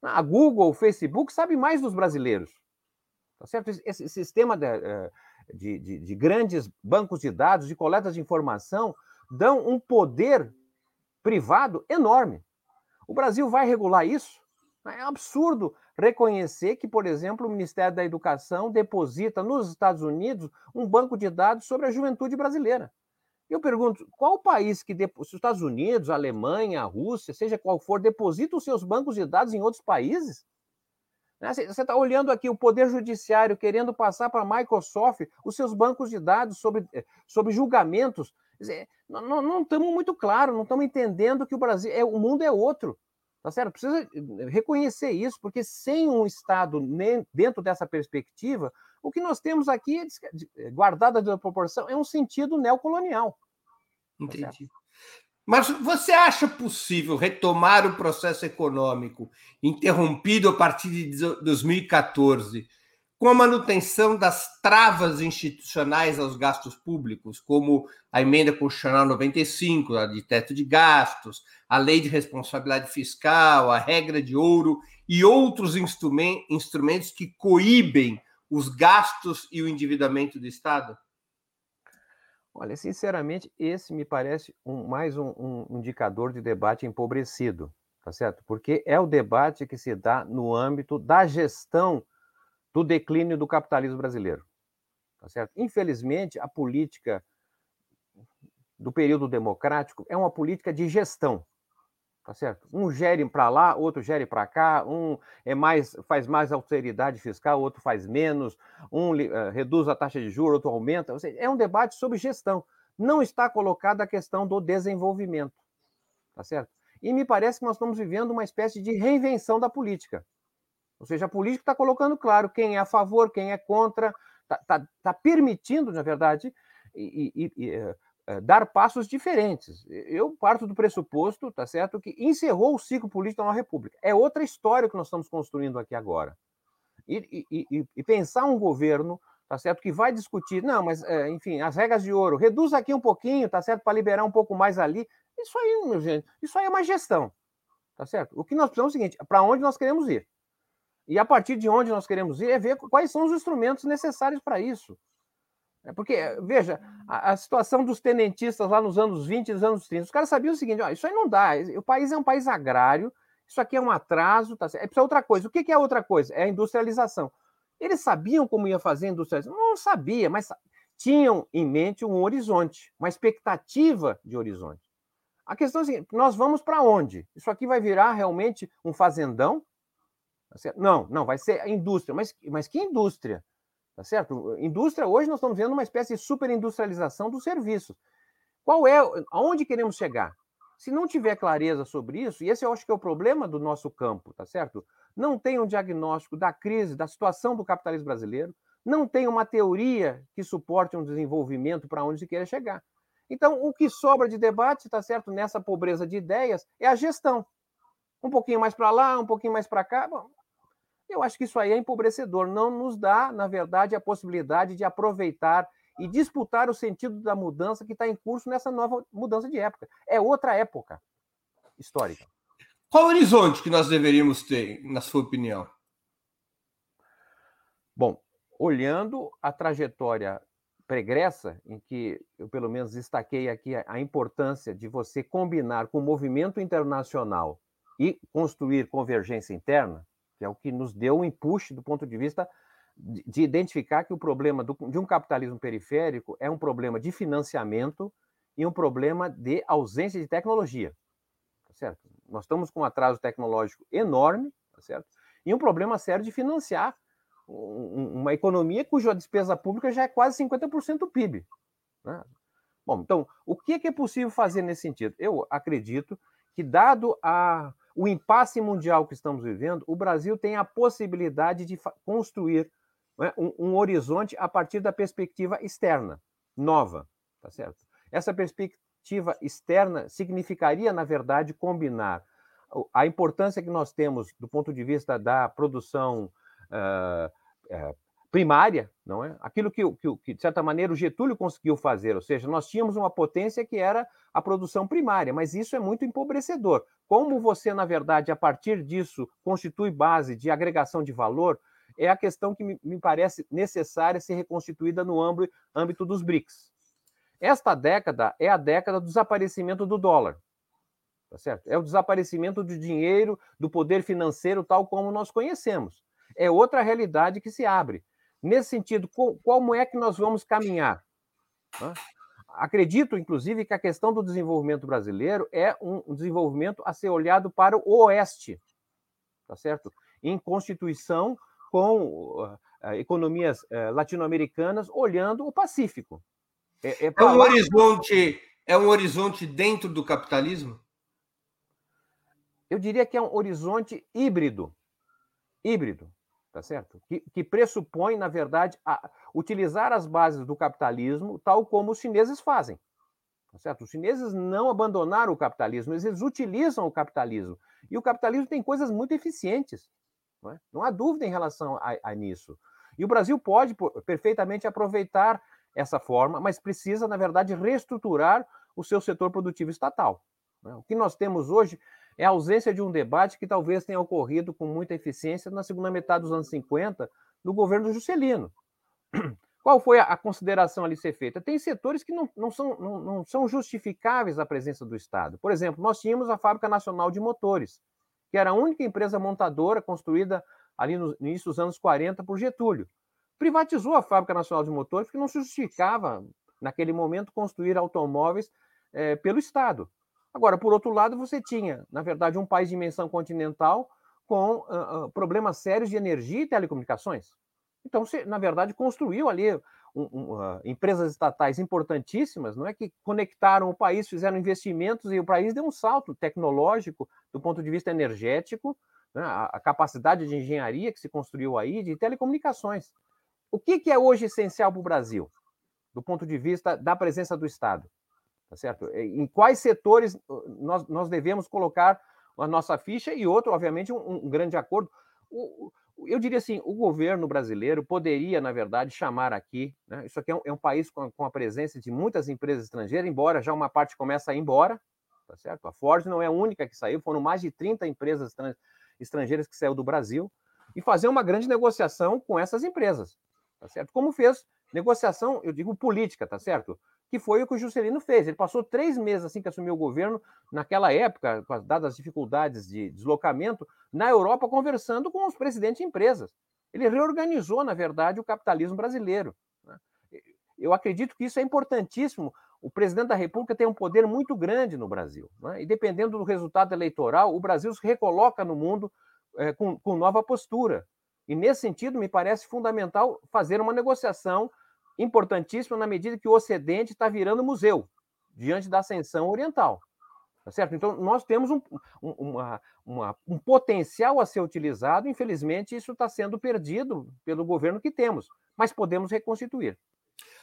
A Google, o Facebook sabem mais dos brasileiros. Tá certo? Esse sistema eh, de, de, de grandes bancos de dados, de coleta de informação, dão um poder privado enorme. O Brasil vai regular isso? É absurdo reconhecer que, por exemplo, o Ministério da Educação deposita nos Estados Unidos um banco de dados sobre a juventude brasileira. Eu pergunto, qual país que, os Estados Unidos, a Alemanha, a Rússia, seja qual for, deposita os seus bancos de dados em outros países? Né, você está olhando aqui o Poder Judiciário querendo passar para a Microsoft os seus bancos de dados sobre, eh, sobre julgamentos. Não, estamos muito claros, não estamos entendendo que o Brasil, é, o mundo é outro. Tá certo? Precisa eh, reconhecer isso, porque sem um Estado dentro dessa perspectiva, o que nós temos aqui, eh, guardada da proporção, é um sentido neocolonial. Tá Entendi. Tá mas você acha possível retomar o processo econômico interrompido a partir de 2014 com a manutenção das travas institucionais aos gastos públicos, como a emenda constitucional 95, a de teto de gastos, a lei de responsabilidade fiscal, a regra de ouro e outros instrumentos que coíbem os gastos e o endividamento do Estado? Olha, sinceramente, esse me parece um, mais um, um, indicador de debate empobrecido, tá certo? Porque é o debate que se dá no âmbito da gestão do declínio do capitalismo brasileiro, tá certo? Infelizmente, a política do período democrático é uma política de gestão, Tá certo? Um gere para lá, outro gere para cá, um é mais faz mais austeridade fiscal, outro faz menos, um uh, reduz a taxa de juros, outro aumenta. Seja, é um debate sobre gestão. Não está colocada a questão do desenvolvimento. Tá certo? E me parece que nós estamos vivendo uma espécie de reinvenção da política. Ou seja, a política está colocando claro quem é a favor, quem é contra, está tá, tá permitindo, na verdade, e, e, e, eh, dar passos diferentes. Eu parto do pressuposto, tá certo, que encerrou o ciclo político da nova república. É outra história que nós estamos construindo aqui agora. E pensar um governo, tá certo, que vai discutir, não, mas, é, enfim, as regras de ouro, reduz aqui um pouquinho, tá certo, para liberar um pouco mais ali. Isso aí, meu gente, isso aí é uma gestão, tá certo? O que nós precisamos é o seguinte, para onde nós queremos ir? E a partir de onde nós queremos ir é ver quais são os instrumentos necessários para isso. É porque, veja, a, a, situação dos tenentistas lá nos anos 20 e nos anos 30, os caras sabiam o seguinte: ó, isso aí não dá, o país é um país agrário, isso aqui é um atraso, tá certo? É outra coisa. O que, que é outra coisa? É a industrialização. Eles sabiam como ia fazer a industrialização? Não sabia, mas tinham em mente um horizonte, uma expectativa de horizonte. A questão é a seguinte: nós vamos para onde? Isso aqui vai virar realmente um fazendão? Tá não, não, vai ser a indústria. Mas, mas que indústria? Tá certo? Indústria, hoje nós estamos vendo uma espécie de superindustrialização dos serviços. Qual é, aonde queremos chegar? Se não tiver clareza sobre isso, e esse eu acho que é o problema do nosso campo, tá certo? Não tem um diagnóstico da crise, da situação do capitalismo brasileiro, não tem uma teoria que suporte um desenvolvimento para onde se queira chegar. Então, o que sobra de debate, tá certo, nessa pobreza de ideias, é a gestão. Um pouquinho mais para lá, um pouquinho mais para cá. Bom, eu acho que isso aí é empobrecedor, não nos dá, na verdade, a possibilidade de aproveitar e disputar o sentido da mudança que está em curso nessa nova mudança de época. É outra época histórica. Qual o horizonte que nós deveríamos ter, na sua opinião? Bom, olhando a trajetória pregressa, em que eu pelo menos destaquei aqui a importância de você combinar com o movimento internacional e construir convergência interna, é o que nos deu um empuxo do ponto de vista de identificar que o problema do, de um capitalismo periférico é um problema de financiamento e um problema de ausência de tecnologia. Tá certo? Nós estamos com um atraso tecnológico enorme, tá certo? E um problema sério de financiar uma economia cuja despesa pública já é quase 50% do PIB. Né? Bom, então, o que é possível fazer nesse sentido? Eu acredito que, dado a, o impasse mundial que estamos vivendo, o Brasil tem a possibilidade de construir né, um, um, horizonte a partir da perspectiva externa, nova, tá certo? Essa perspectiva externa significaria, na verdade, combinar a importância que nós temos do ponto de vista da produção uh, uh, primária, não é? Aquilo que, que, que, de certa maneira, o Getúlio conseguiu fazer, ou seja, nós tínhamos uma potência que era a produção primária, mas isso é muito empobrecedor. Como você, na verdade, a partir disso, constitui base de agregação de valor, é a questão que me, me parece necessária ser reconstituída no âmbito, âmbito dos BRICS. Esta década é a década do desaparecimento do dólar. Tá certo? É o desaparecimento do dinheiro, do poder financeiro, tal como nós conhecemos. É outra realidade que se abre. Nesse sentido, como é que nós vamos caminhar? Acredito, inclusive, que a questão do desenvolvimento brasileiro é um desenvolvimento a ser olhado para o Oeste, tá certo? Em constituição com uh, economias uh, latino-americanas olhando o Pacífico. É, é, é um horizonte é um horizonte dentro do capitalismo? Eu diria que é um horizonte híbrido, híbrido, tá certo? Que, que pressupõe, na verdade, a, utilizar as bases do capitalismo, tal como os chineses fazem. Tá certo? Os chineses não abandonaram o capitalismo, eles utilizam o capitalismo. E o capitalismo tem coisas muito eficientes. Não, é? não há dúvida em relação a, a nisso. E o Brasil pode perfeitamente aproveitar essa forma, mas precisa, na verdade, reestruturar o seu setor produtivo estatal. Né? O que nós temos hoje é a ausência de um debate que talvez tenha ocorrido com muita eficiência na segunda metade dos anos 50, no governo Juscelino. Qual foi a, consideração ali ser feita? Tem setores que não, não, são, não, não são justificáveis a presença do Estado. Por exemplo, nós tínhamos a Fábrica Nacional de Motores, que era a única empresa montadora construída ali no início dos anos 40 por Getúlio privatizou a Fábrica Nacional de Motores porque não se justificava, naquele momento, construir automóveis é, pelo Estado. Agora, por outro lado, você tinha, na verdade, um país de dimensão continental com uh, uh, problemas sérios de energia e telecomunicações. Então, você, na verdade, construiu ali um, um, uh, empresas estatais importantíssimas, não é que conectaram o país, fizeram investimentos e o país deu um salto tecnológico do ponto de vista energético, né, a, a, capacidade de engenharia que se construiu aí, de telecomunicações. O que, que é hoje essencial para o Brasil, do ponto de vista da presença do Estado? Tá certo? Em quais setores uh, nós, nós devemos colocar a nossa ficha e outro, obviamente, um, um grande acordo. O, eu diria assim, o governo brasileiro poderia, na verdade, chamar aqui, né, isso aqui é um, é um país com, com, a presença de muitas empresas estrangeiras, embora já uma parte comece a ir embora, tá certo? A Ford não é a única que saiu, foram mais de 30 empresas estrangeiras que saiu do Brasil, e fazer uma grande negociação com essas empresas tá certo? Como fez negociação, eu digo política, tá certo? Que foi o que o Juscelino fez. Ele passou três meses assim que assumiu o governo, naquela época, dadas as dificuldades de deslocamento, na Europa conversando com os presidentes de empresas. Ele reorganizou, na verdade, o capitalismo brasileiro. Né? Eu acredito que isso é importantíssimo. O presidente da República tem um poder muito grande no Brasil. Né? E dependendo do resultado eleitoral, o Brasil se recoloca no mundo é, com, com nova postura. E nesse sentido, me parece fundamental fazer uma negociação importantíssima na medida que o Ocidente está virando museu diante da ascensão oriental. Tá certo? Então, nós temos um, um, uma, uma, um potencial a ser utilizado, infelizmente, isso está sendo perdido pelo governo que temos, mas podemos reconstituir.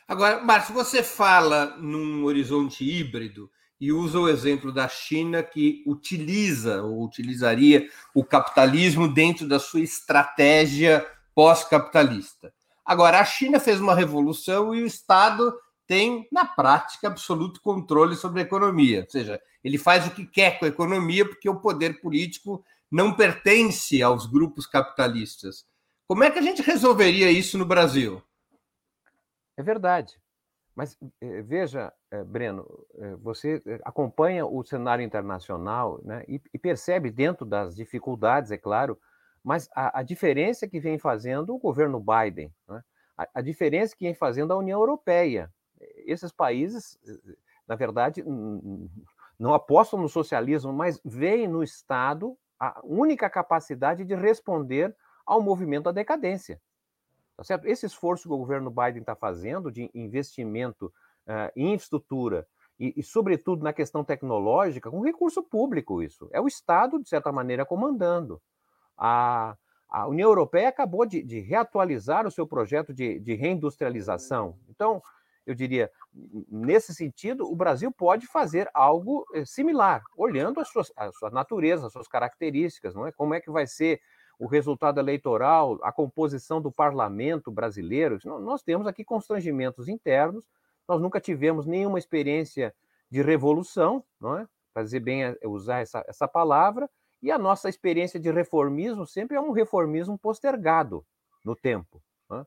Agora, Márcio, você fala num horizonte híbrido e usa o exemplo da China, que utiliza ou utilizaria o capitalismo dentro da sua estratégia pós-capitalista. Agora, a China fez uma revolução e o Estado tem, na prática, absoluto controle sobre a economia. Ou seja, ele faz o que quer com a economia porque o poder político não pertence aos grupos capitalistas. Como é que a gente resolveria isso no Brasil? É verdade. Mas eh, veja, eh, Breno, eh, você acompanha o cenário internacional né, e, e, percebe, dentro das dificuldades, é claro, Mas a, a diferença que vem fazendo o governo Biden, né? a, a diferença que vem fazendo a União Europeia, esses países, na verdade, não apostam no socialismo, mas veem no Estado a única capacidade de responder ao movimento da decadência. Tá certo? Esse esforço que o governo Biden está fazendo de investimento uh, em infraestrutura e, e, sobretudo, na questão tecnológica, com recurso público, isso. É o Estado, de certa maneira, comandando. A, a União Europeia acabou de, de, reatualizar o seu projeto de, de reindustrialização. Então, eu diria, nesse sentido, o Brasil pode fazer algo eh, similar, olhando as suas, a sua natureza, as suas características, não é? Como é que vai ser o resultado eleitoral, a composição do parlamento brasileiro. Nós temos aqui constrangimentos internos, nós nunca tivemos nenhuma experiência de revolução, não é? Para dizer bem, é, usar essa, essa palavra, e a nossa experiência de reformismo sempre é um reformismo postergado no tempo. É?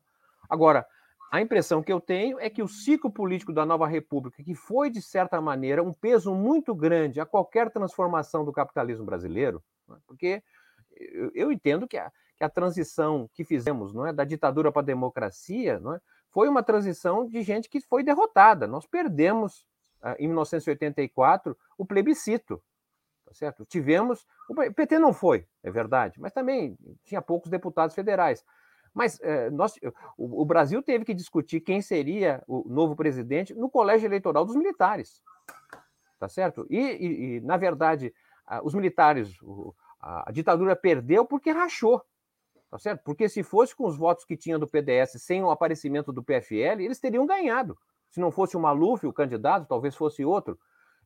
Agora, a impressão que eu tenho é que o ciclo político da nova república, que foi, de certa maneira, um peso muito grande a qualquer transformação do capitalismo brasileiro, né, porque eu, eu entendo que a, que a, transição que fizemos não é, da ditadura para a democracia não é, foi uma transição de gente que foi derrotada. Nós perdemos, ah, em 1984, o plebiscito. Certo? Tivemos. O PT não foi, é verdade, mas também tinha poucos deputados federais. Mas é, nós, o, o, Brasil teve que discutir quem seria o novo presidente no colégio eleitoral dos militares. Tá certo? E, e, e na verdade, os militares, a, a, ditadura perdeu porque rachou. Tá certo? Porque se fosse com os votos que tinha do PDS sem o aparecimento do PFL, eles teriam ganhado. Se não fosse o Maluf, o candidato, talvez fosse outro.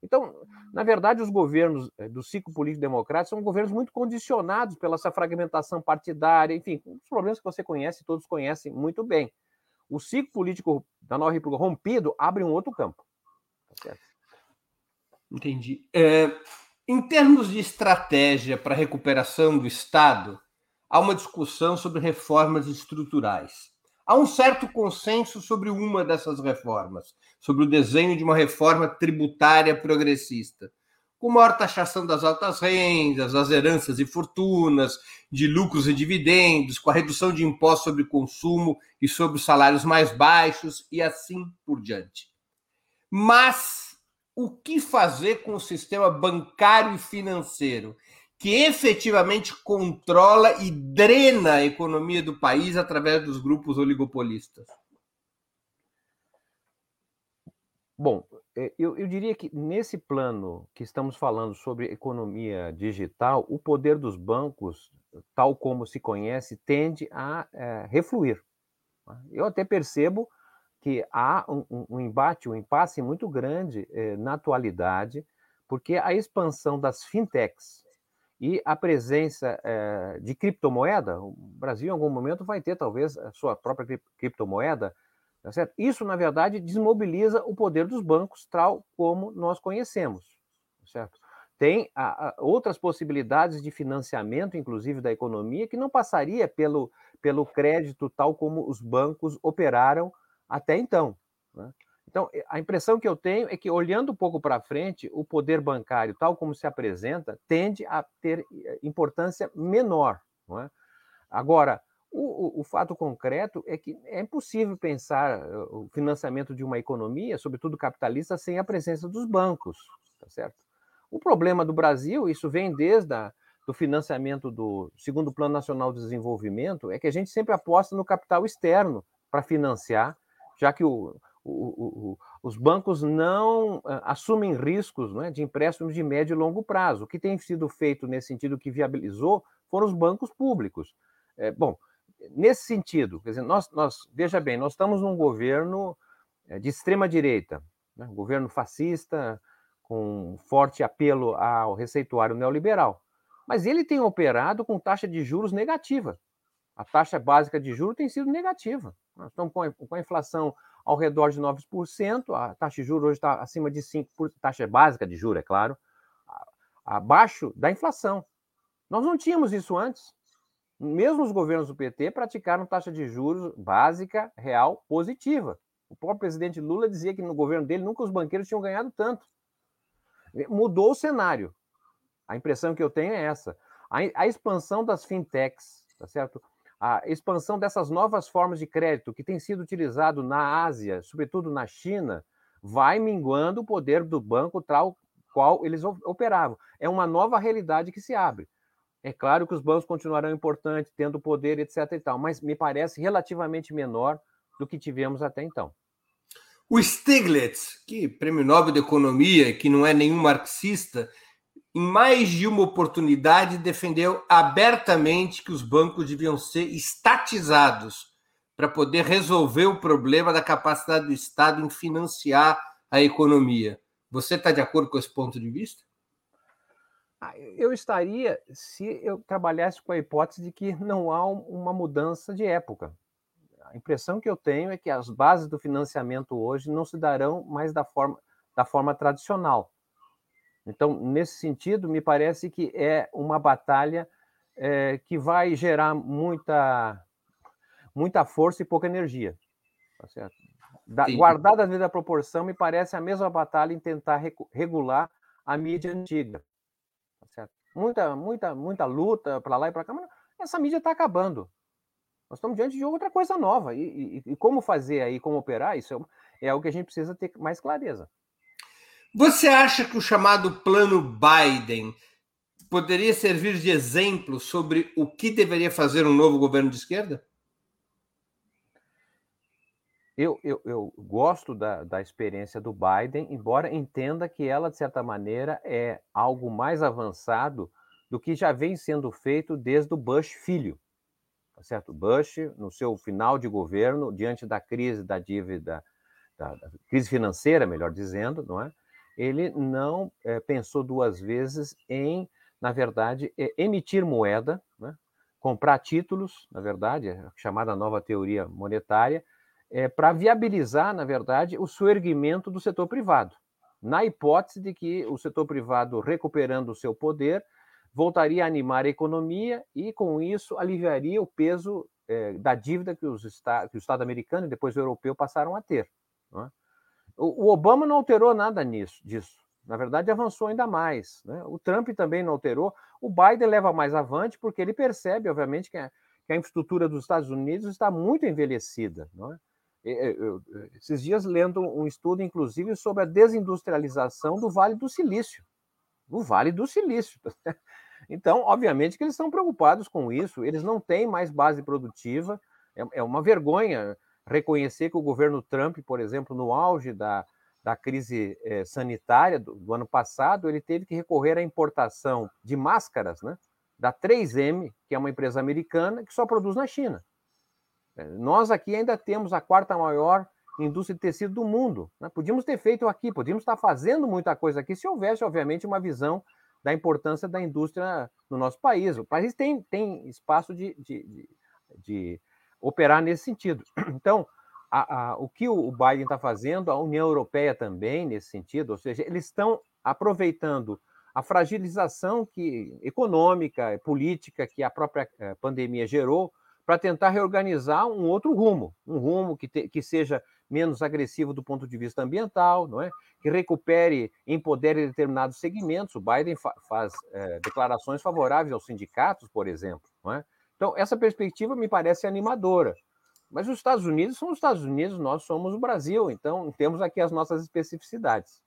Então, na verdade, os governos eh, do ciclo político democrático são governos muito condicionados pela essa fragmentação partidária, enfim, os problemas que você conhece, todos conhecem muito bem. O ciclo político da nova república rompido abre um outro campo. Tá Entendi. É, em termos de estratégia para a recuperação do Estado, há uma discussão sobre reformas estruturais. Há um certo consenso sobre uma dessas reformas, sobre o desenho de uma reforma tributária progressista, com maior taxação das altas rendas, das heranças e fortunas, de lucros e dividendos, com a redução de impostos sobre consumo e sobre os salários mais baixos e assim por diante. Mas o que fazer com o sistema bancário e financeiro que efetivamente controla e drena a economia do país através dos grupos oligopolistas? Bom, é, eu, eu, diria que nesse plano que estamos falando sobre economia digital, o poder dos bancos, tal como se conhece, tende a é, refluir. Eu até percebo que há um, um embate, um impasse muito grande é, na atualidade, porque a expansão das fintechs, e a presença é, de criptomoeda, o Brasil em algum momento vai ter talvez a sua própria criptomoeda, tá certo? Isso, na verdade, desmobiliza o poder dos bancos, tal como nós conhecemos, tá certo? Tem a, a, outras possibilidades de financiamento, inclusive da economia, que não passaria pelo, pelo crédito tal como os bancos operaram até então. Né? Então, eh, a impressão que eu tenho é que, olhando um pouco para frente, o poder bancário, tal como se apresenta, tende a ter eh, importância menor. É? Agora, o, o, o, fato concreto é que é impossível pensar eh, o financiamento de uma economia, sobretudo capitalista, sem a presença dos bancos, tá certo? O problema do Brasil, isso vem desde a, do financiamento do segundo Plano Nacional de Desenvolvimento, é que a gente sempre aposta no capital externo para financiar, já que o, os bancos não ah, assumem riscos né, de empréstimos de médio e longo prazo. O que tem sido feito nesse sentido que viabilizou foram os bancos públicos. É, bom, nesse sentido, quer dizer, nós, nós, veja bem, nós estamos num governo é, de extrema direita, né, um governo fascista, com forte apelo ao receituário neoliberal. Mas ele tem operado com taxa de juros negativa. A taxa básica de juros tem sido negativa. Nós estamos com a inflação ao redor de 9%, a taxa de juros hoje está acima de 5%, taxa básica de juros, é claro, abaixo da inflação. Nós não tínhamos isso antes. Mesmo os governos do PT praticaram taxa de juros básica, real, positiva. O próprio presidente Lula dizia que no governo dele nunca os banqueiros tinham ganhado tanto. Mudou o cenário. A impressão que eu tenho é essa. A, a expansão das fintechs, tá certo? A expansão dessas novas formas de crédito que tem sido utilizado na Ásia, sobretudo na China, vai minguando o poder do banco tal qual eles operavam. É uma nova realidade que se abre. É claro que os bancos continuarão importantes, tendo poder, etc. e tal, mas me parece relativamente menor do que tivemos até então. O Stiglitz, que prêmio Nobel de Economia, que não é nenhum marxista, em mais de uma oportunidade defendeu abertamente que os bancos deviam ser estatizados para poder resolver o problema da capacidade do Estado em financiar a economia. Você está de acordo com esse ponto de vista? Ah, eu estaria se eu trabalhasse com a hipótese de que não há uma mudança de época. A impressão que eu tenho é que as bases do financiamento hoje não se darão mais da forma, da forma tradicional. Então, nesse sentido, me parece que é uma batalha é, que vai gerar muita, muita força e pouca energia. Tá certo? Da, guardada a devida proporção, me parece a mesma batalha em tentar regular a mídia antiga. Muita, muita, muita luta para lá e para cá, mas essa mídia está acabando. Nós estamos diante de outra coisa nova. E, e, e como fazer aí, como operar, isso é, é algo que a gente precisa ter mais clareza. Você acha que o chamado Plano Biden poderia servir de exemplo sobre o que deveria fazer um novo governo de esquerda? Eu, eu, eu gosto da, da experiência do Biden, embora entenda que ela, de certa maneira, é algo mais avançado do que já vem sendo feito desde o Bush filho. Tá certo? Bush, no seu final de governo, diante da crise da dívida, da, da crise financeira, melhor dizendo, não é? ele não é, pensou duas vezes em, na verdade, é, emitir moeda, né? comprar títulos, na verdade, a chamada nova teoria monetária, é, para viabilizar, na verdade, o suerguimento do setor privado, na hipótese de que o setor privado, recuperando o seu poder, voltaria a animar a economia e, com isso, aliviaria o peso é, da dívida que, os que, o Estado americano e depois o europeu passaram a ter. É? O, Obama não alterou nada nisso, disso. Na verdade, avançou ainda mais. Né? O Trump também não alterou. O Biden leva mais avante porque ele percebe, obviamente, que a, que a infraestrutura dos Estados Unidos está muito envelhecida. Não é? Eu, eu, esses dias lendo um estudo, inclusive, sobre a desindustrialização do Vale do Silício. Do Vale do Silício. Então, obviamente que eles estão preocupados com isso, eles não têm mais base produtiva, é, é uma vergonha reconhecer que o governo Trump, por exemplo, no auge da, da crise sanitária do, do, ano passado, ele teve que recorrer à importação de máscaras, né, da 3M, que é uma empresa americana que só produz na China. É, nós aqui ainda temos a quarta maior indústria de tecido do mundo. Né? Podíamos ter feito aqui, podíamos estar fazendo muita coisa aqui se houvesse, obviamente, uma visão da importância da indústria no nosso país. O país tem, tem espaço de, de, de, de operar nesse sentido. Então, a, a, o que o Biden está fazendo, a União Europeia também nesse sentido, ou seja, eles estão aproveitando a fragilização que, econômica, política que a própria eh, pandemia gerou para tentar reorganizar um outro rumo, um rumo que, te, que seja menos agressivo do ponto de vista ambiental, não é? que recupere, empodere determinados segmentos. O Biden fa faz é, declarações favoráveis aos sindicatos, por exemplo. Não é? Então, essa perspectiva me parece animadora. Mas os Estados Unidos são os Estados Unidos, nós somos o Brasil, então temos aqui as nossas especificidades.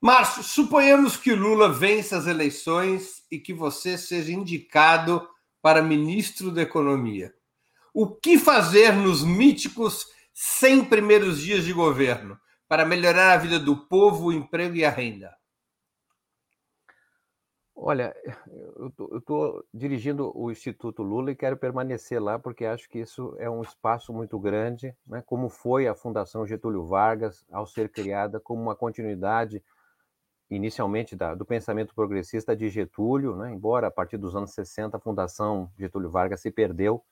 Márcio, suponhamos que Lula vença as eleições e que você seja indicado para ministro da Economia. O que fazer nos míticos 100 primeiros dias de governo para melhorar a vida do povo, o emprego e a renda? Olha, eu estou dirigindo o Instituto Lula e quero permanecer lá porque acho que isso é um espaço muito grande, né? como foi a Fundação Getúlio Vargas ao ser criada como uma continuidade inicialmente da, do pensamento progressista de Getúlio, né? embora a partir dos anos 60 a Fundação Getúlio Vargas se perdeu,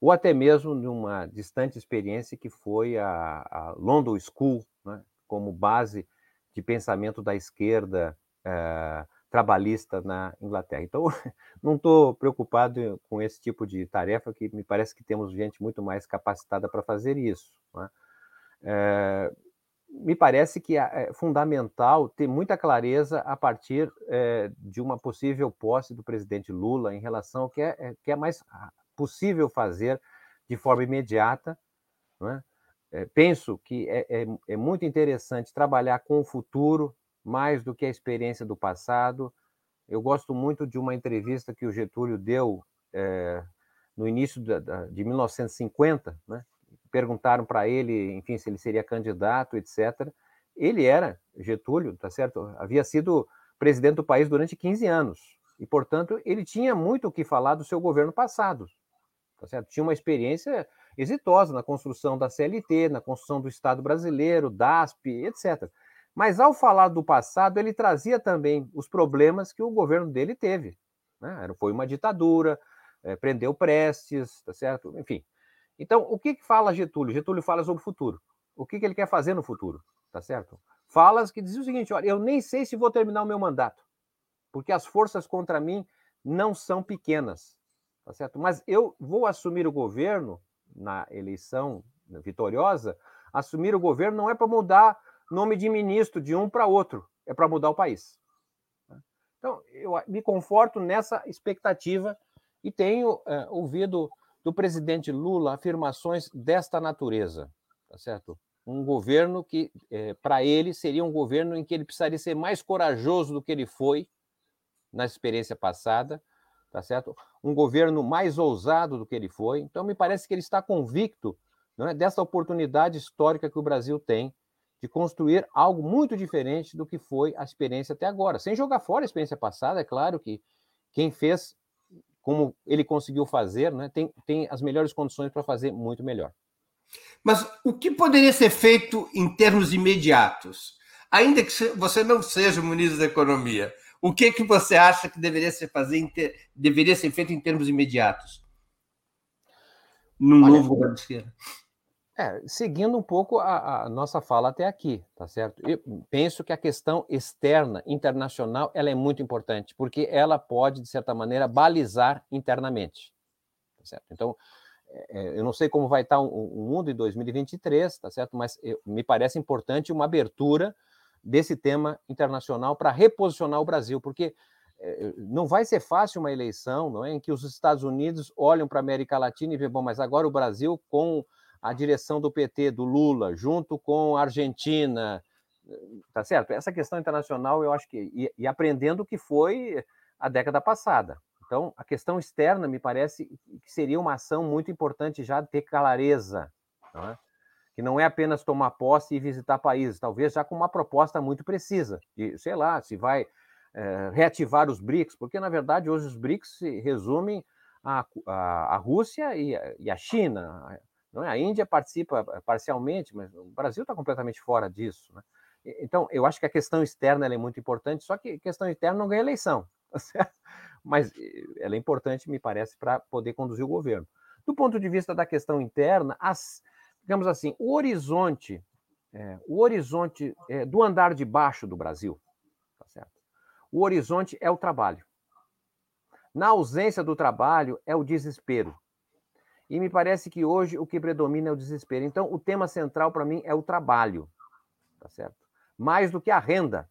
ou até mesmo numa distante experiência que foi a, a London School, né? como base de pensamento da esquerda eh, trabalhista na Inglaterra. Então, não estou preocupado com esse tipo de tarefa, que me parece que temos gente muito mais capacitada para fazer isso. Né? É, me parece que é fundamental ter muita clareza a partir é, de uma possível posse do presidente Lula em relação ao que é, é que é mais possível fazer de forma imediata. É? É, penso que é, é, é, muito interessante trabalhar com o futuro mais do que a experiência do passado. Eu gosto muito de uma entrevista que o Getúlio deu é, no início da, da, de 1950, né? Perguntaram para ele, enfim, se ele seria candidato, etc. Ele era, Getúlio, tá certo? Havia sido presidente do país durante 15 anos. E, portanto, ele tinha muito o que falar do seu governo passado. Tá certo? Tinha uma experiência exitosa na construção da CLT, na construção do Estado brasileiro, DASP, etc. Mas, ao falar do passado, ele trazia também os problemas que o governo dele teve. Né? Foi uma ditadura, é, prendeu Prestes, tá certo? Enfim, então, o que, que fala Getúlio? Getúlio fala sobre o futuro. O que, que ele quer fazer no futuro? Tá certo? Falas que dizem o seguinte: olha, eu nem sei se vou terminar o meu mandato, porque as forças contra mim não são pequenas, tá certo? Mas eu vou assumir o governo na eleição vitoriosa. Assumir o governo não é para mudar nome de ministro de um para outro, é para mudar o país. Então, eu me conforto nessa expectativa e tenho é, ouvido do presidente Lula afirmações desta natureza, tá certo? Um governo que, é, para ele, seria um governo em que ele precisaria ser mais corajoso do que ele foi na experiência passada, tá certo? Um governo mais ousado do que ele foi. Então, me parece que ele está convicto não é, dessa oportunidade histórica que o Brasil tem de construir algo muito diferente do que foi a experiência até agora. Sem jogar fora a experiência passada, é claro que quem fez como ele conseguiu fazer, né, tem, tem as melhores condições para fazer muito melhor. Mas o que poderia ser feito em termos imediatos? Ainda que você não seja o ministro da Economia, o que, que você acha que deveria ser, fazer, deveria ser feito em termos imediatos? No Olha, novo governo de esquerda. É, seguindo um pouco a, a, nossa fala até aqui, tá certo? Eu penso que a questão externa, internacional, ela é muito importante, porque ela pode, de certa maneira, balizar internamente, tá certo? Então, é, é eu não sei como vai estar o, o mundo em 2023, tá certo? Mas eu, me parece importante uma abertura desse tema internacional para reposicionar o Brasil, porque é, não vai ser fácil uma eleição, não é, em que os Estados Unidos olham para a América Latina e vê, bom, mas agora o Brasil com a direção do PT, do Lula, junto com a Argentina, tá certo? Essa questão internacional, eu acho que. E, e aprendendo o que foi a década passada. Então, a questão externa me parece que seria uma ação muito importante já ter clareza, é? que não é apenas tomar posse e visitar países, talvez já com uma proposta muito precisa, de, sei lá, se vai é, reativar os BRICS, porque na verdade hoje os BRICS se resumem a, a, a Rússia e e a China, não é? A Índia participa eh, parcialmente, mas o Brasil está completamente fora disso. Né? Então, eu acho que a questão externa é muito importante, só que a questão externa não ganha eleição, tá certo? mas eh, ela é importante, me parece, para poder conduzir o governo. Do ponto de vista da questão interna, as, digamos assim, o horizonte, é, o horizonte é, do andar de baixo do Brasil, tá certo? O horizonte é o trabalho. Na ausência do trabalho é o desespero. E me parece que hoje o que predomina é o desespero. Então, o tema central para mim é o trabalho, tá certo? Mais do que a renda.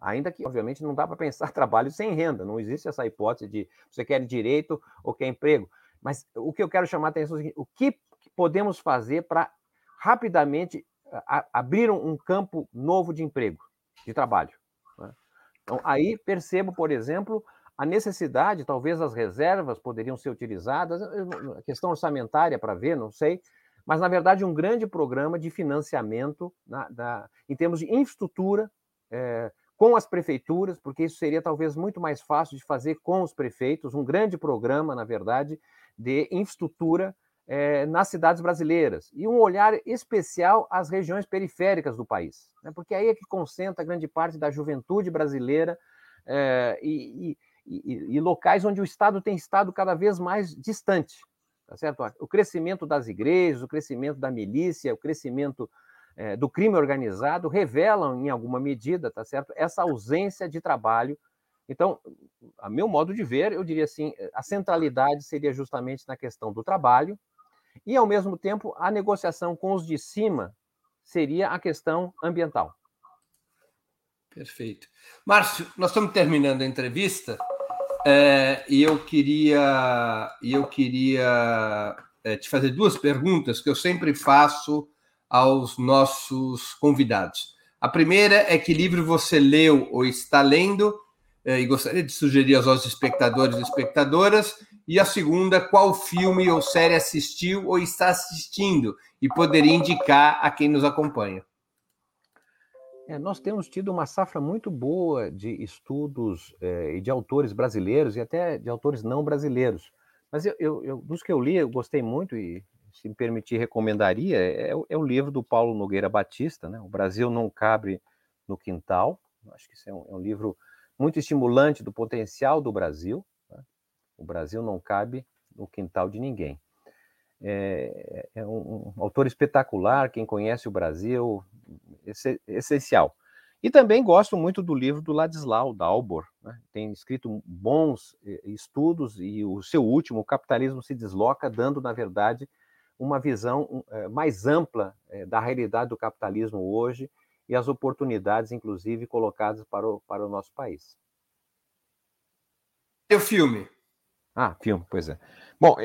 Ainda que, obviamente, não dá para pensar trabalho sem renda. Não existe essa hipótese de você quer direito ou quer emprego. Mas o que eu quero chamar a atenção é o que podemos fazer para rapidamente abrir um campo novo de emprego, de trabalho? Né? Então, aí percebo, por exemplo, a necessidade, talvez as reservas poderiam ser utilizadas, questão orçamentária para ver, não sei, mas na verdade um grande programa de financiamento na, na, em termos de infraestrutura é, com as prefeituras, porque isso seria talvez muito mais fácil de fazer com os prefeitos, um grande programa, na verdade, de infraestrutura é, nas cidades brasileiras e um olhar especial às regiões periféricas do país, né, porque aí é que concentra grande parte da juventude brasileira é, e, e e, e, locais onde o Estado tem estado cada vez mais distante. Tá certo? O crescimento das igrejas, o crescimento da milícia, o crescimento é, do crime organizado revelam, em alguma medida, tá certo? essa ausência de trabalho. Então, a meu modo de ver, eu diria assim, a centralidade seria justamente na questão do trabalho e, ao mesmo tempo, a negociação com os de cima seria a questão ambiental. Perfeito. Márcio, nós estamos terminando a entrevista é, e eu queria, eu queria é, te fazer duas perguntas que eu sempre faço aos nossos convidados. A primeira é que livro você leu ou está lendo é, e gostaria de sugerir aos nossos espectadores e espectadoras. E a segunda, qual filme ou série assistiu ou está assistindo e poderia indicar a quem nos acompanha. É, nós temos tido uma safra muito boa de estudos é, e de autores brasileiros e até de autores não brasileiros. Mas eu, eu, eu, dos que eu li, eu gostei muito e, se me permitir, recomendaria, é, é, o livro do Paulo Nogueira Batista, né? O Brasil não cabe no quintal. Acho que isso é um, é um livro muito estimulante do potencial do Brasil. Né? O Brasil não cabe no quintal de ninguém. É, é um, um, autor espetacular, quem conhece o Brasil, essencial. E também gosto muito do livro do Ladislau Dalbor, né? tem escrito bons eh, estudos e o seu último, O Capitalismo se Desloca, dando, na verdade, uma visão eh, mais ampla eh, da realidade do capitalismo hoje e as oportunidades, inclusive, colocadas para o, para o nosso país. E o filme? Ah, filme, pois é. Bom,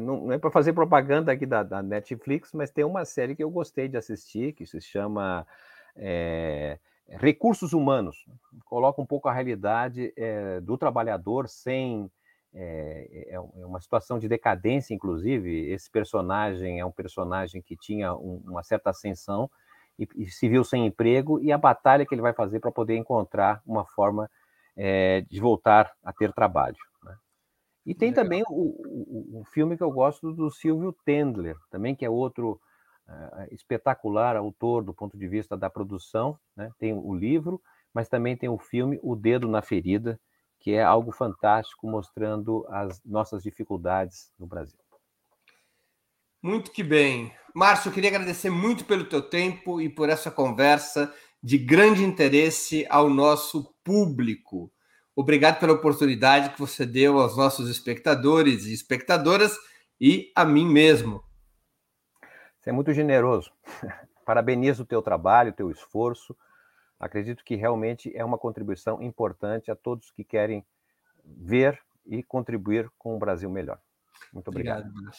não é para fazer propaganda aqui da, da, Netflix, mas tem uma série que eu gostei de assistir, que se chama é, Recursos Humanos. Coloca um pouco a realidade é, do trabalhador sem. É, é, uma situação de decadência, inclusive. Esse personagem é um personagem que tinha um, uma certa ascensão e, e, se viu sem emprego, e a batalha que ele vai fazer para poder encontrar uma forma de voltar a ter trabalho. E tem também o, o, o, filme que eu gosto do Silvio Tendler, também, que é outro uh, espetacular autor do ponto de vista da produção. Né? Tem o livro, mas também tem o filme O Dedo na Ferida, que é algo fantástico, mostrando as nossas dificuldades no Brasil. Muito que bem. Márcio, eu queria agradecer muito pelo teu tempo e por essa conversa de grande interesse ao nosso público. Obrigado pela oportunidade que você deu aos nossos espectadores e espectadoras e a mim mesmo. Você é muito generoso. Parabenizo o teu trabalho, o teu esforço. Acredito que realmente é uma contribuição importante a todos que querem ver e contribuir com um Brasil melhor. Muito obrigado. obrigado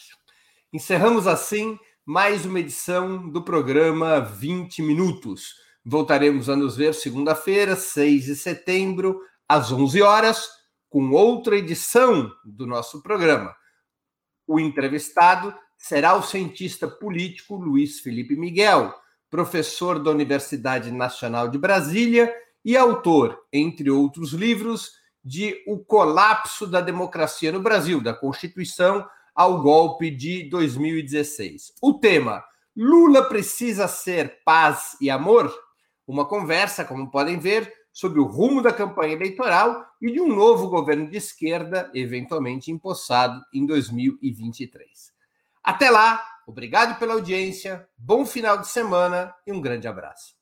Encerramos assim mais uma edição do programa 20 Minutos. Voltaremos a nos ver segunda-feira, 6 de setembro, às 11 horas, com outra edição do nosso programa. O entrevistado será o cientista político Luiz Felipe Miguel, professor da Universidade Nacional de Brasília e autor, entre outros livros, de O Colapso da Democracia no Brasil, da Constituição ao golpe de 2016. O tema: Lula precisa ser paz e amor? Uma conversa, como podem ver, sobre o rumo da campanha eleitoral e de um novo governo de esquerda, eventualmente empossado em 2023. Até lá, obrigado pela audiência, bom final de semana e um grande abraço.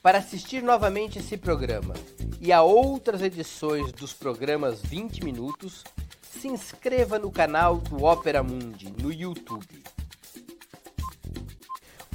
Para assistir novamente esse programa e a outras edições dos programas 20 Minutos, se inscreva no canal do Opera Mundi no YouTube.